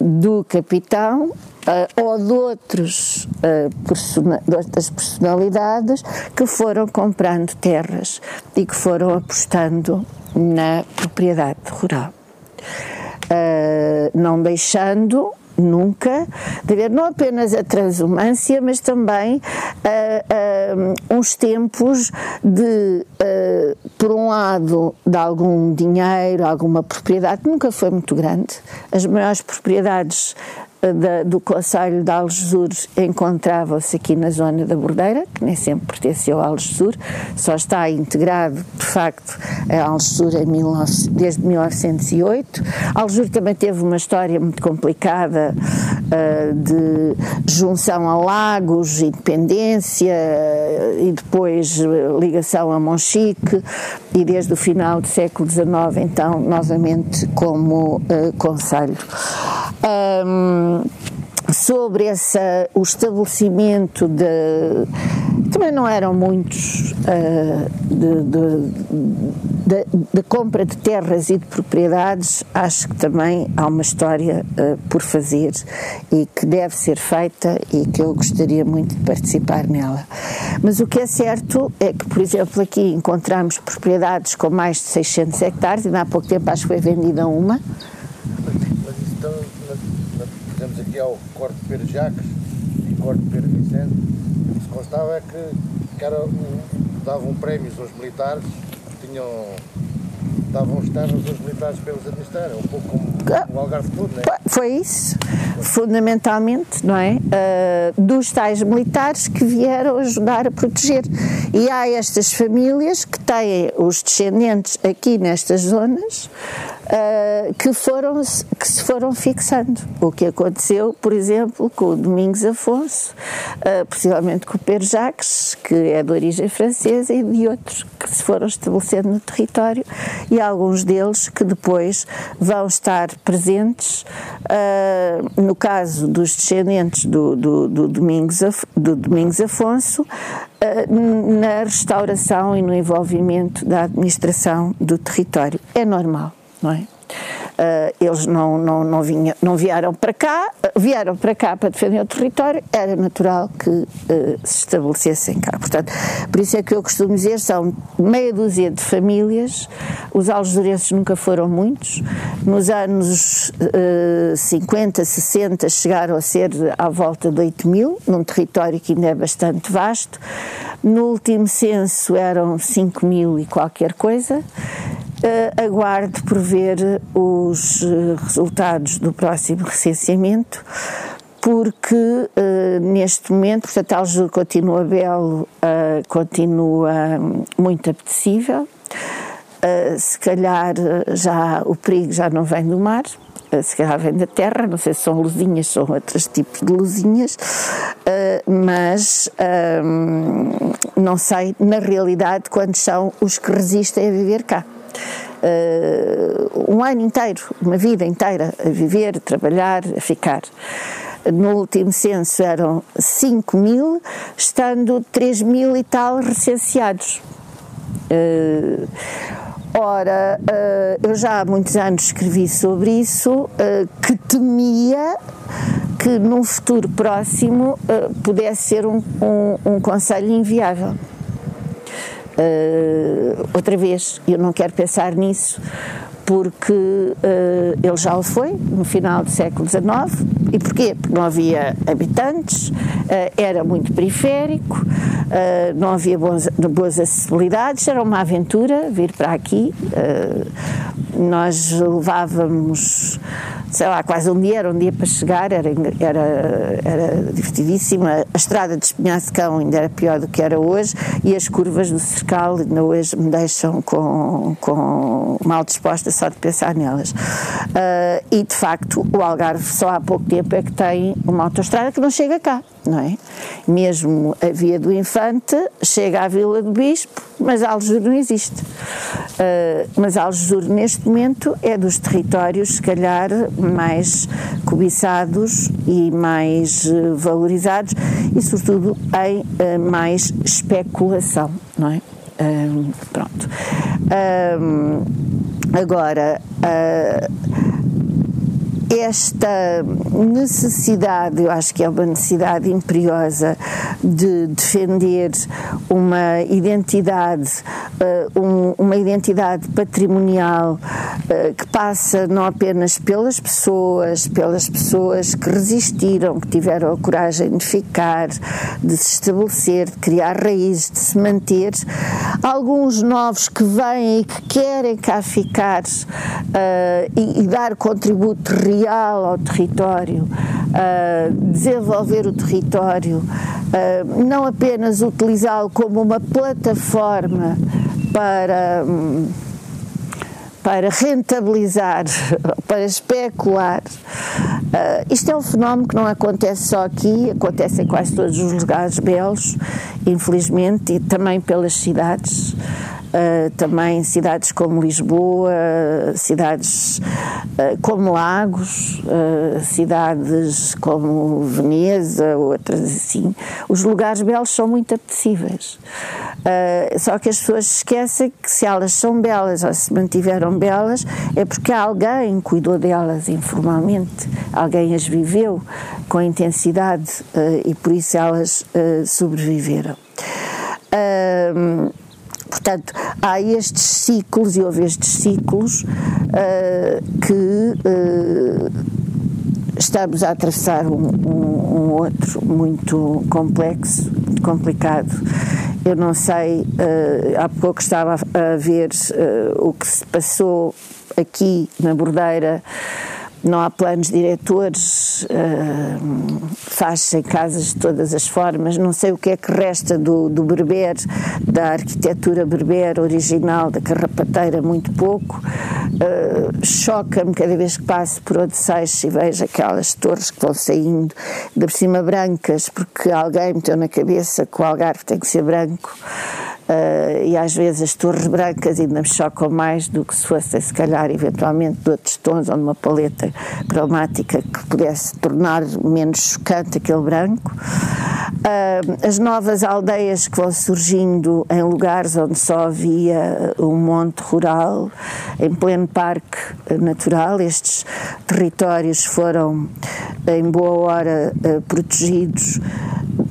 do capitão uh, ou de, outros, uh, persona de outras personalidades que foram comprando terras e que foram apostando na propriedade rural. Uh, não deixando nunca de haver não apenas a transumância, mas também uh, uh, uns tempos de, uh, por um lado, de algum dinheiro, alguma propriedade, nunca foi muito grande. As maiores propriedades da, do Conselho de Algesur encontrava-se aqui na zona da Bordeira, que nem sempre pertenceu a Algesur, só está integrado, de facto, a Algesur desde 1908. Algesur também teve uma história muito complicada uh, de junção a Lagos, independência e depois ligação a Monchique e desde o final do século XIX, então, novamente como uh, Conselho. Um, sobre essa, o estabelecimento de. Também não eram muitos uh, de, de, de, de, compra de terras e de propriedades, acho que também há uma história uh, por fazer e que deve ser feita e que eu gostaria muito de participar nela. Mas o que é certo é que, por exemplo, aqui encontramos propriedades com mais de 600 hectares, e há pouco tempo acho que foi vendida uma temos ao Corte de Pedro Jacques e Corte Pedro Vicente, o que se constava é que, que era davam prémios aos militares, tinham davam os terras aos militares para eles administrarem, um pouco como o Algarve todo, não é? Foi isso, fundamentalmente, não é? Uh, dos tais militares que vieram ajudar a proteger. E há estas famílias que têm os descendentes aqui nestas zonas uh, que, foram, que se foram fixando. O que aconteceu, por exemplo, com o Domingos Afonso, uh, possivelmente com o Pedro Jacques, que é de origem francesa, e de outros que se foram estabelecendo no território, e alguns deles que depois vão estar presentes, uh, no caso dos descendentes do, do, do, Domingos, do Domingos Afonso, na restauração e no envolvimento da administração do território. É normal não é? Uh, eles não, não, não, vinha, não vieram para cá, vieram para cá para defender o território, era natural que uh, se estabelecessem cá. Portanto, por isso é que eu costumo dizer, são meia dúzia de famílias, os algesurenses nunca foram muitos, nos anos uh, 50, 60 chegaram a ser à volta de 8 mil, num território que ainda é bastante vasto, no último censo eram 5 mil e qualquer coisa, Uh, aguardo por ver os uh, resultados do próximo recenseamento, porque uh, neste momento, portanto, Alger continua belo, continua muito apetecível. se calhar já o perigo já não vem do mar, se calhar vem da terra, não sei se são luzinhas, são outros tipos de luzinhas, mas não sei na realidade quantos são os que resistem a viver cá uh, um ano inteiro, uma vida inteira a viver, a trabalhar, a ficar. No último censo eram 5 mil, estando 3 mil e tal recenseados. Uh, ora, uh, eu já há muitos anos escrevi sobre isso, que temia que num futuro próximo pudesse ser um, um, um conselho inviável. Uh, outra vez, eu não quero pensar nisso, porque uh, ele já o foi no final do século XIX. E porquê? Porque não havia habitantes, uh, era muito periférico, não havia boas, boas acessibilidades, era uma aventura vir para aqui. nós levávamos sei lá, quase um dia, era um dia para chegar, era, era, era. A, estrada de Espinhacão ainda era pior do que era hoje e as curvas do Cercal ainda hoje me deixam com, com mal disposta só de pensar nelas. Uh, e de facto, o Algarve só há pouco tempo é que tem uma autoestrada que não chega cá não é? Mesmo a Via do Infante chega à Vila do Bispo, mas Algesur não existe. Uh, mas Algesur, neste momento, é dos territórios, se calhar, mais cobiçados e mais uh, valorizados e, sobretudo, em uh, mais especulação, não é? pronto. Agora, esta necessidade, eu acho que é uma necessidade imperiosa de defender uma identidade, uh, uma identidade patrimonial uh, que passa não apenas pelas pessoas, pelas pessoas que resistiram, que tiveram a coragem de ficar, de se estabelecer, de criar raízes, de se manter, alguns novos que vêm e que querem cá ficar uh, e, dar contributo real real ao território, uh, desenvolver o território, uh, não apenas utilizá-lo como uma plataforma para. Um, para rentabilizar, para especular. Uh, isto é um fenómeno que não acontece só aqui, acontece em quase todos os lugares belos, infelizmente, e também pelas cidades. Uh, também cidades como Lisboa, cidades uh, como Lagos, uh, cidades como Veneza, outras assim. Os lugares belos são muito apetecíveis. só que as pessoas esquecem que se elas são belas ou se mantiveram belas é porque alguém cuidou delas informalmente, alguém as viveu com intensidade e por isso elas sobreviveram. Portanto, há estes ciclos, e houve estes ciclos, uh, que uh, estamos a atravessar um, um, um, outro muito complexo, complicado. Eu não sei, uh, há pouco estava a ver o que se passou aqui na Bordeira não há planos diretores, uh, faz-se em casas de todas as formas, não sei o que é que resta do, do berber, da arquitetura berber original, da carrapateira, muito pouco. Uh, Choca-me cada vez que passo por Odisseias e vejo aquelas torres que vão saindo, de cima brancas, porque alguém meteu na cabeça que o Algarve tem que ser branco. Uh, e às vezes as torres brancas ainda me chocam mais do que se fossem, se calhar, eventualmente de outros tons ou de uma paleta cromática que pudesse tornar menos chocante aquele branco. Uh, as novas aldeias que vão surgindo em lugares onde só havia um monte rural, em pleno parque natural, estes territórios foram, em boa hora, uh, protegidos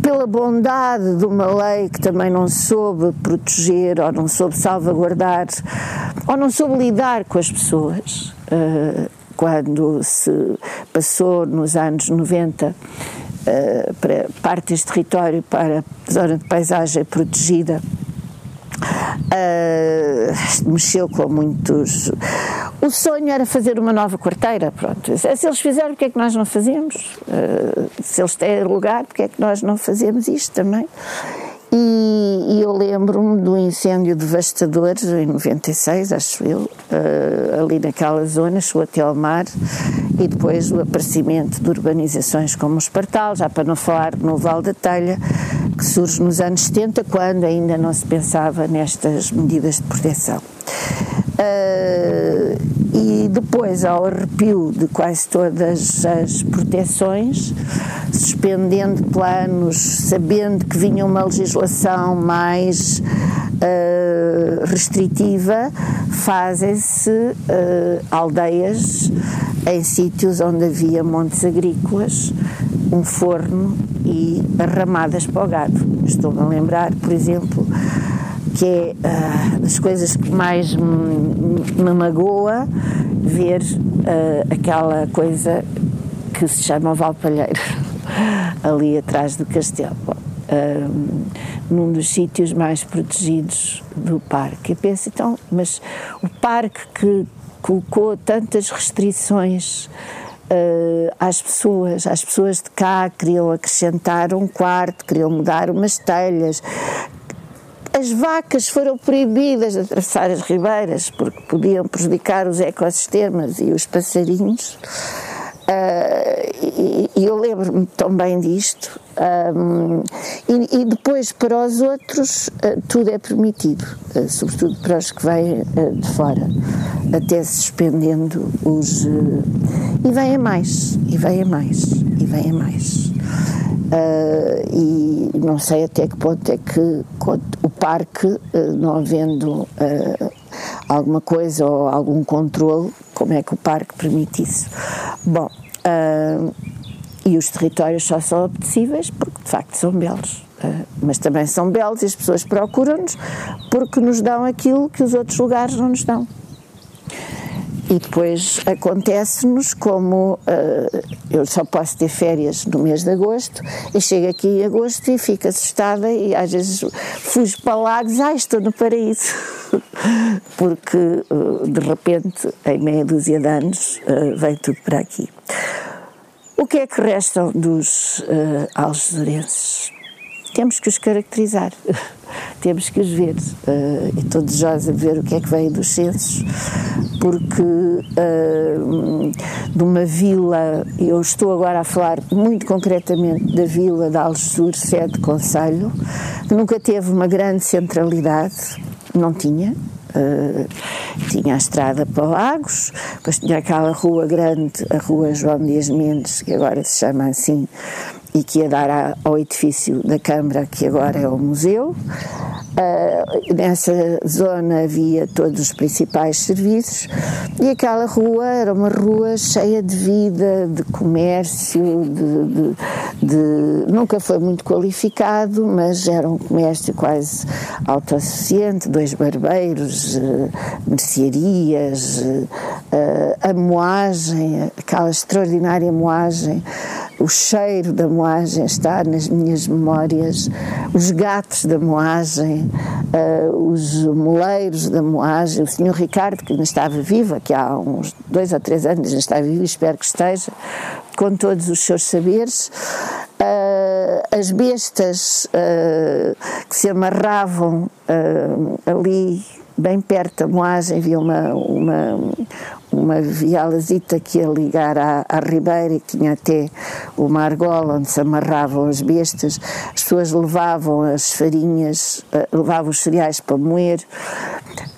pela bondade de uma lei que também não soube proteger ou não soube salvaguardar ou não soube lidar com as pessoas. Uh, quando se passou nos anos 90 uh, eh, para parte deste território para zona de paisagem protegida, Uh, mexeu com muitos. O sonho era fazer uma nova quarteira, pronto. Se eles fizeram, porque é que nós não fazemos? Uh, se eles têm lugar, porque é que nós não fazemos isto também? E, e eu lembro-me do incêndio devastador em 96, acho eu, uh, ali naquela zona, chegou até ao mar, e depois o aparecimento de urbanizações como o Espartal, já para não falar no Val da Telha, que surge nos anos 70, quando ainda não se pensava nestas medidas de proteção. Uh, e depois, ao arrepio de quase todas as proteções, suspendendo planos, sabendo que vinha uma legislação mais uh, restritiva, fazem-se uh, aldeias em sítios onde havia montes agrícolas, um forno e arramadas para o gado. Estou-me a lembrar, por exemplo, que é uh, das coisas que mais me, me magoa ver uh, aquela coisa que se chama Valpalheiro, [laughs] ali atrás do castelo, uh, num dos sítios mais protegidos do parque. Eu penso, então, mas o parque que colocou tantas restrições Uh, às pessoas, às pessoas de cá queriam acrescentar um quarto, queriam mudar umas telhas, as vacas foram proibidas de atravessar as ribeiras porque podiam prejudicar os ecossistemas e os passarinhos. Uh, e, eu lembro-me tão bem disto. Um, e, e, depois, para os outros, uh, tudo é permitido, uh, sobretudo para os que vêm de fora, até suspendendo os. e vêm mais, e vêm mais, e vêm mais. Uh, e não sei até que ponto é que o parque, não havendo alguma coisa ou algum controle, como é que o parque permite isso? Bom, uh, e os territórios só são apetecíveis porque de facto são belos. Uh, mas também são belos e as pessoas procuram-nos porque nos dão aquilo que os outros lugares não nos dão. E depois acontece-nos como uh, eu só posso ter férias no mês de agosto e chego aqui em agosto e fico assustada e às vezes fujo para lá e ah, estou no paraíso. [laughs] Porque uh, de repente, em meia dúzia de anos, uh, vem tudo para aqui. O que é que restam dos uh, algesurenses? Temos que os caracterizar, [laughs] temos que os ver. Uh, e desejosa de ver o que é que vem dos censos, porque uh, de uma vila, eu estou agora a falar muito concretamente da vila de Algesur, sede Conselho, que nunca teve uma grande centralidade, não tinha, Uh, tinha a estrada para Lagos, depois tinha aquela rua grande, a rua João Dias Mendes, que agora se chama assim, e que ia dar ao edifício da Câmara, que agora é o museu. Uh, nessa zona havia todos os principais serviços e aquela rua era uma rua cheia de vida, de comércio, de, de, de, nunca foi muito qualificado, mas era um comércio quase autossuficiente, dois barbeiros, uh, mercearias, uh, a moagem, aquela extraordinária moagem o cheiro da moagem está nas minhas memórias, os gatos da moagem, uh, os moleiros da moagem, o senhor Ricardo, que ainda estava vivo, aqui há uns dois ou três anos, ainda está vivo, espero que esteja, com todos os seus saberes. Uh, as bestas uh, que se amarravam ali bem perto da moagem havia uma, uma, uma vialazita que ia ligar à, à Ribeira e tinha até uma argola onde se amarravam as bestas, as pessoas levavam as farinhas, eh, levavam os cereais para moer.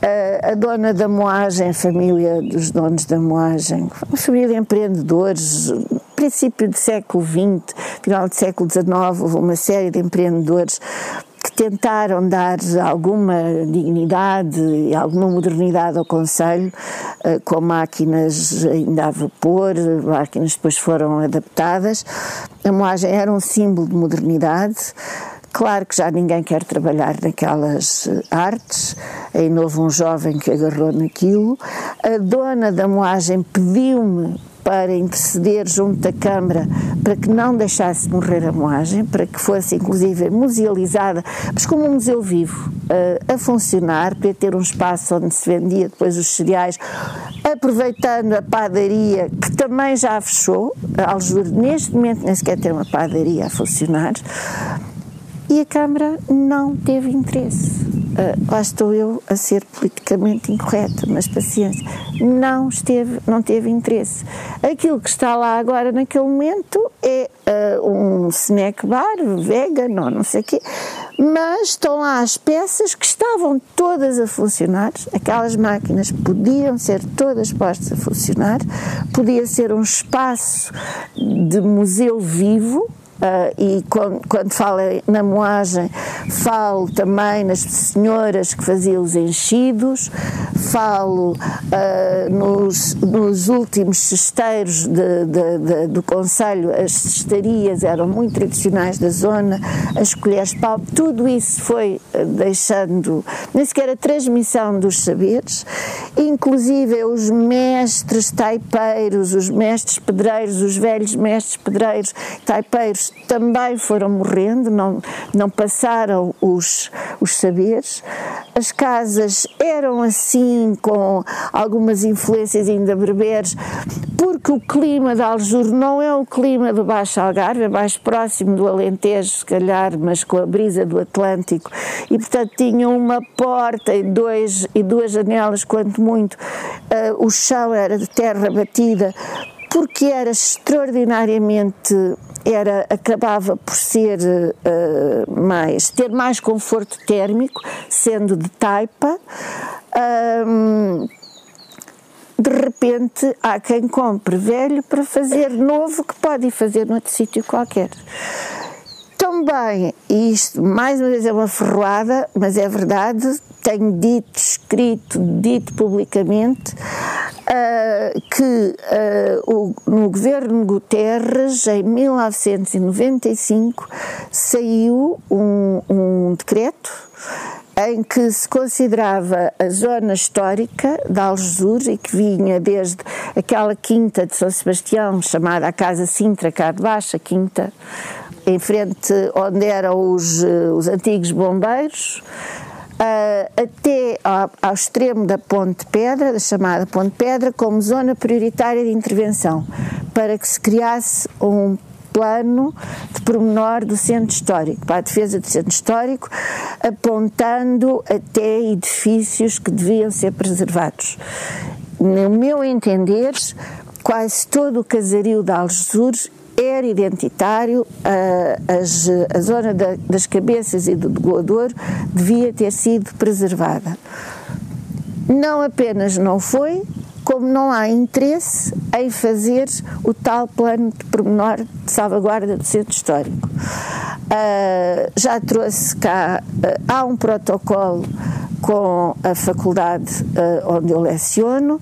A, a dona da moagem, a família dos donos da moagem, uma família de empreendedores, princípio do século XX, final do século XIX, houve uma série de empreendedores que tentaram dar alguma dignidade e alguma modernidade ao Conselho, eh, com máquinas ainda a vapor, máquinas depois foram adaptadas. A moagem era um símbolo de modernidade. Claro que já ninguém quer trabalhar naquelas eh, artes, ainda houve um jovem que agarrou naquilo. A dona da moagem pediu-me para interceder junto da Câmara para que não deixasse morrer a moagem, para que fosse inclusive musealizada, mas como um museu vivo, uh, a funcionar, para ter um espaço onde se vendia depois os cereais, aproveitando a padaria, que também já fechou, Aljur neste momento nem sequer tem uma padaria a funcionar, e a Câmara não teve interesse. Uh, lá estou eu a ser politicamente incorreta, mas paciência, não esteve, não teve interesse. Aquilo que está lá agora naquele momento é uh, um snack bar, vegan, ou não sei o quê, mas estão lá as peças que estavam todas a funcionar, aquelas máquinas podiam ser todas postas a funcionar, podia ser um espaço de museu vivo, Uh, e quando, quando falo na moagem, falo também nas senhoras que faziam os enchidos, falo uh, nos, nos últimos cesteiros de, de, de, do Conselho, as cestarias eram muito tradicionais da zona, as colheres de pau, tudo isso foi uh, deixando, nem sequer a transmissão dos saberes, inclusive os mestres taipeiros, os mestres pedreiros, os velhos mestres pedreiros, taipeiros, também foram morrendo, não, não passaram os, os saberes. As casas eram assim, com algumas influências ainda berberes, porque o clima de Aljur não é o clima do Baixo Algarve, é mais próximo do Alentejo, se calhar, mas com a brisa do Atlântico, e portanto tinham uma porta e, dois, e duas janelas, quanto muito. Uh, o chão era de terra batida, porque era extraordinariamente era acabava por ser uh, mais ter mais conforto térmico sendo de taipa um, de repente há quem compre velho para fazer novo que pode ir fazer noutro sítio qualquer tão bem, e isto mais uma vez é uma ferroada, mas é verdade, tenho dito, escrito, dito publicamente uh, que uh, o, no governo Guterres, em 1995, saiu um, um decreto em que se considerava a zona histórica de Algesur e que vinha desde aquela quinta de São Sebastião, chamada a Casa Sintra, cá de baixo, a quinta, em frente onde eram os, eh, os antigos bombeiros, uh, até ao, ao, extremo da Ponte Pedra, da chamada Ponte Pedra, como zona prioritária de intervenção, para que se criasse um plano de pormenor do centro histórico, para a defesa do centro histórico, apontando até edifícios que deviam ser preservados. No meu entender, quase todo o casario de Algesur era identitário, a, a, a zona da, das cabeças e do degoador devia ter sido preservada. Não apenas não foi, como não há interesse em fazer o tal plano de pormenor de salvaguarda do centro histórico. Uh, já trouxe cá, uh, há um protocolo com a faculdade uh, onde eu leciono.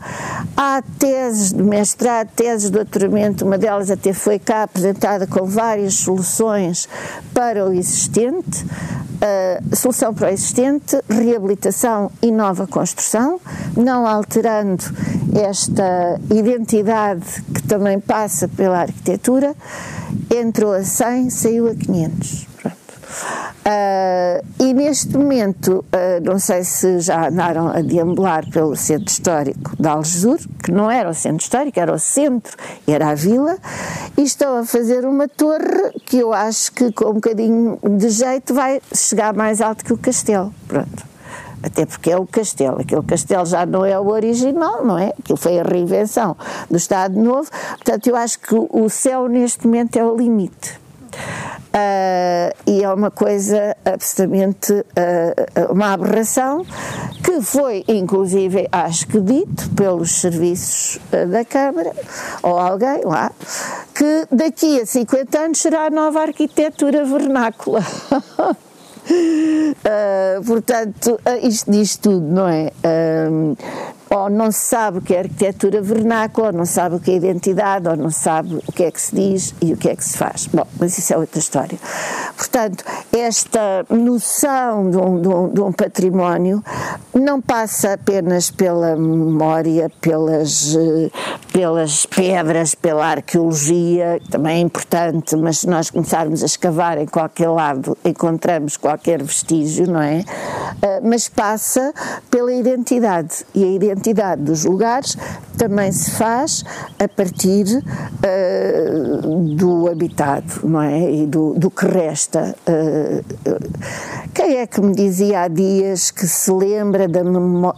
Há teses de mestrado, teses de doutoramento, uma delas até foi cá apresentada com várias soluções para o existente. Uh, solução para o existente, reabilitação e nova construção, não alterando esta identidade que também passa pela arquitetura. Entrou a 100, saiu a 500. Uh, e neste momento, uh, não sei se já andaram a deambular pelo centro histórico de Algesur, que não era o centro histórico, era o centro, era a vila, e estão a fazer uma torre que eu acho que com um bocadinho de jeito vai chegar mais alto que o castelo. Pronto. Até porque é o castelo, aquele castelo já não é o original, não é? Aquilo foi a reinvenção do Estado Novo, portanto eu acho que o céu neste momento é o limite. Uh, e é uma coisa absolutamente uh, uma aberração que foi inclusive acho que dito pelos serviços uh, da Câmara ou alguém lá que daqui a 50 anos será a nova arquitetura vernácula [laughs] [laughs] portanto isto diz tudo não é ou não sabe o que é arquitetura vernácula, ou não sabe o que é identidade, ou não sabe o que é que se diz e o que é que se faz. Bom, mas isso é outra história. Portanto, esta noção de um, de um, de um património não passa apenas pela memória, pelas, pelas pedras, pela arqueologia, que também é importante, mas se nós começarmos a escavar em qualquer lado, encontramos qualquer vestígio, não é? Ah, mas passa pela identidade. E a identidade identidade dos lugares também se faz a partir uh, do habitado, não é? E do, do que resta. Uh, quem é que me dizia há dias que se lembra da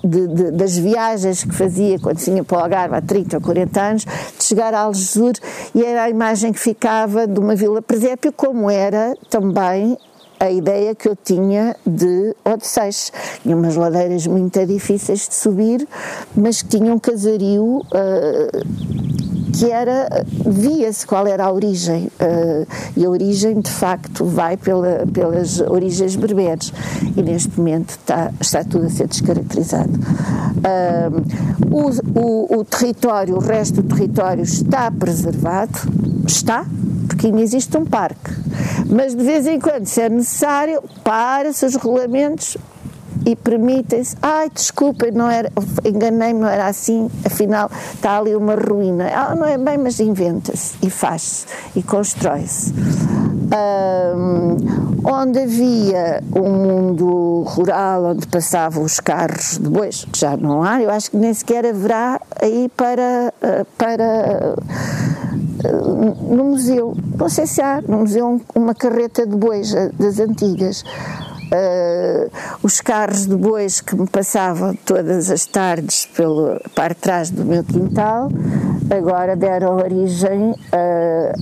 de, de, das viagens que fazia quando tinha para o Algarve há 30 ou 40 anos, de chegar a Algesur e era a imagem que ficava de uma vila presépio, como era também a ideia que eu tinha de Odisseias. Tinha umas ladeiras muito difíceis de subir, mas que tinham um casario uh, que era, via-se qual era a origem, uh, e a origem de facto vai pela, pelas origens berberes, e neste momento está, está tudo a ser descaracterizado. Uh, o, o, o território, o resto do território está preservado, está, ainda existe um parque. Mas de vez em quando, se é necessário, para-se os regulamentos e permitem-se, ai, desculpem, não era, enganei-me, não era assim, afinal está ali uma ruína. Ah, não é bem, mas inventa-se e faz-se e constrói-se. Um, onde havia um mundo rural onde passavam os carros de bois, que já não há, eu acho que nem sequer haverá aí para, ah, para no museu, não sei se há, no museu uma carreta de bois das antigas. Uh, os carros de bois que me passavam todas as tardes pelo, para trás do meu quintal agora deram origem a,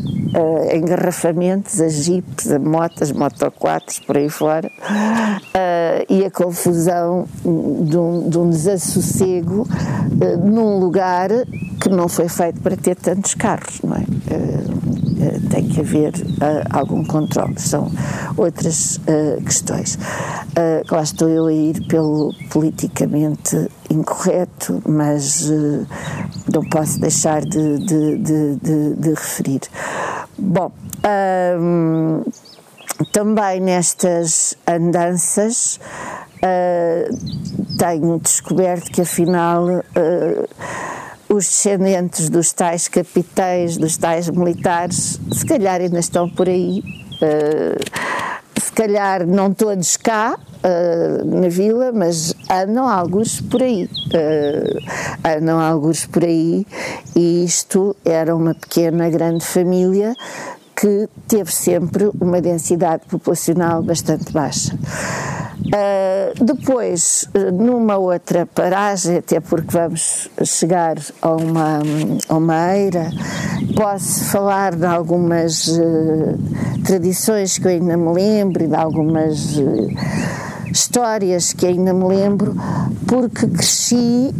a engarrafamentos, a jipes, a motas, motoquatros, por aí fora, uh, e a confusão de um, de um desassossego uh, num lugar que não foi feito para ter tantos carros, não é? uh, tem que haver algum controle. São outras questões. lá estou eu a ir pelo politicamente incorreto, mas não posso deixar de, de, de, de referir. Bom, um, também nestas andanças tenho descoberto que afinal os descendentes dos tais capitães, dos tais militares, se calhar ainda estão por aí. Uh, se calhar não todos cá uh, na vila, mas andam alguns por aí. Uh, andam alguns por aí e isto era uma pequena, grande família que teve sempre uma densidade populacional bastante baixa. Uh, depois, numa outra paragem, até porque vamos chegar a uma, a uma eira, posso falar de algumas uh, tradições que eu ainda me lembro e de algumas. Uh, histórias que ainda me lembro, porque cresci.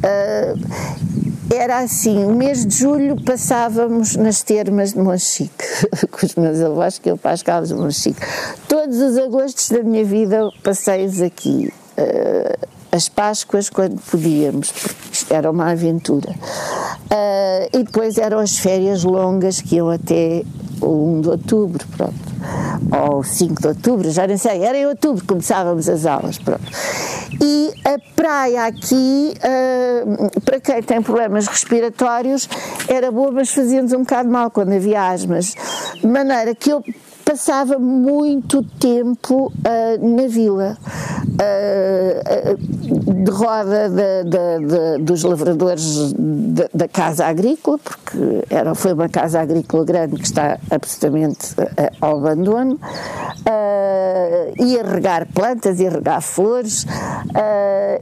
Era assim, o mês de julho passávamos nas termas de Monchique, [laughs] com os meus avós, que eu para as caldas de Monchique. Todos os agostos da minha vida passei-os aqui. Uh, as Páscoas quando podíamos, porque era uma aventura. Uh, e depois eram as férias longas que iam até o 1 de outubro, pronto. Ou 5 de outubro, já nem sei, era em outubro que começávamos as aulas, pronto. E a praia aqui, uh, para quem tem problemas respiratórios, era boa, mas fazia-nos um bocado mal quando havia asmas. De maneira que eu passava muito tempo uh, na vila, uh, de roda de, de, de, dos lavradores da casa agrícola, porque era, foi uma casa agrícola grande que está absolutamente uh, ao abandono, ia regar plantas, ia regar flores,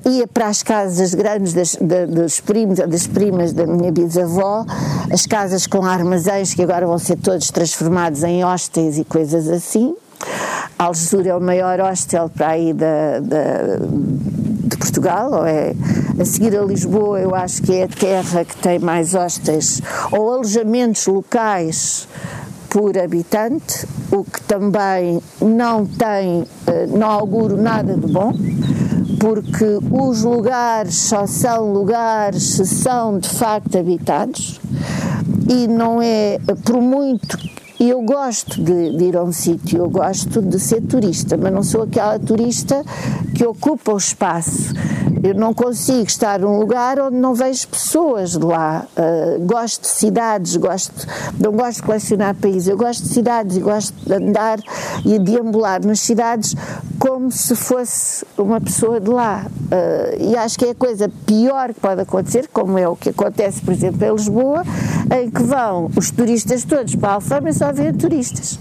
ia para as casas grandes das, dos primos, das primas da minha bisavó, as casas com armazéns que agora vão ser todos transformados em hostéis e coisas assim. Algesur é o maior hostel para aí da, da, de Portugal, ou é a seguir a Lisboa, eu acho que é a terra que tem mais hostéis ou alojamentos locais por habitante, o que também não tem, eh, não auguro nada de bom, porque os lugares só são lugares se são de facto habitados e não é, por muito e eu gosto de, de, ir a um sítio, eu gosto de ser turista, mas não sou aquela turista que ocupa o espaço. Eu não consigo estar num lugar onde não vejo pessoas de lá. Uh, gosto de cidades, gosto, não gosto de colecionar países, eu gosto de cidades e gosto de andar e deambular nas cidades como se fosse uma pessoa de lá. Uh, e acho que é a coisa pior que pode acontecer, como é o que acontece, por exemplo, em Lisboa, em que vão os turistas todos para a Alfama e só vêem turistas.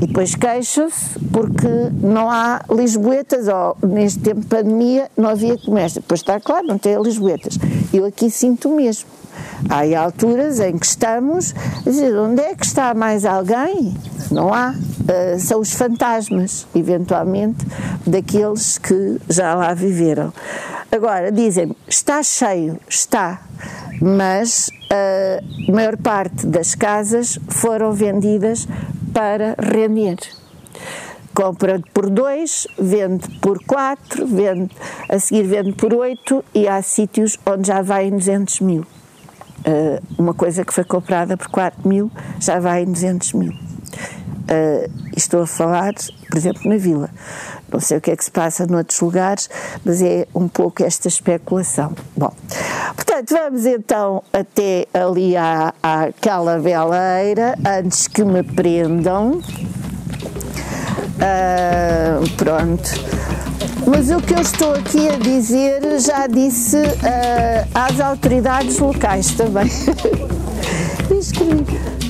E depois queixam-se porque não há lisboetas, ou neste tempo de pandemia não havia comércio. Depois está claro, não tem lisboetas. Eu aqui sinto o mesmo. Há alturas em que estamos dizer onde é que está mais alguém? Não há. Uh, são os fantasmas, eventualmente, daqueles que já lá viveram. Agora, dizem está cheio, está, mas uh, a maior parte das casas foram vendidas para render compra por dois, vende por quatro, vende, a seguir vende por oito e há sítios onde já vai em 200 mil. Uh, uma coisa que foi comprada por 4 mil já vai em 200 mil. Uh, estou a falar, por exemplo, na vila. Não sei o que é que se passa noutros lugares, mas é um pouco esta especulação. Bom, portanto, vamos então até ali à, àquela veleira, antes que me prendam. Uh, pronto. Mas o que eu estou aqui a dizer já disse uh, às autoridades locais também. [laughs] Escrevi.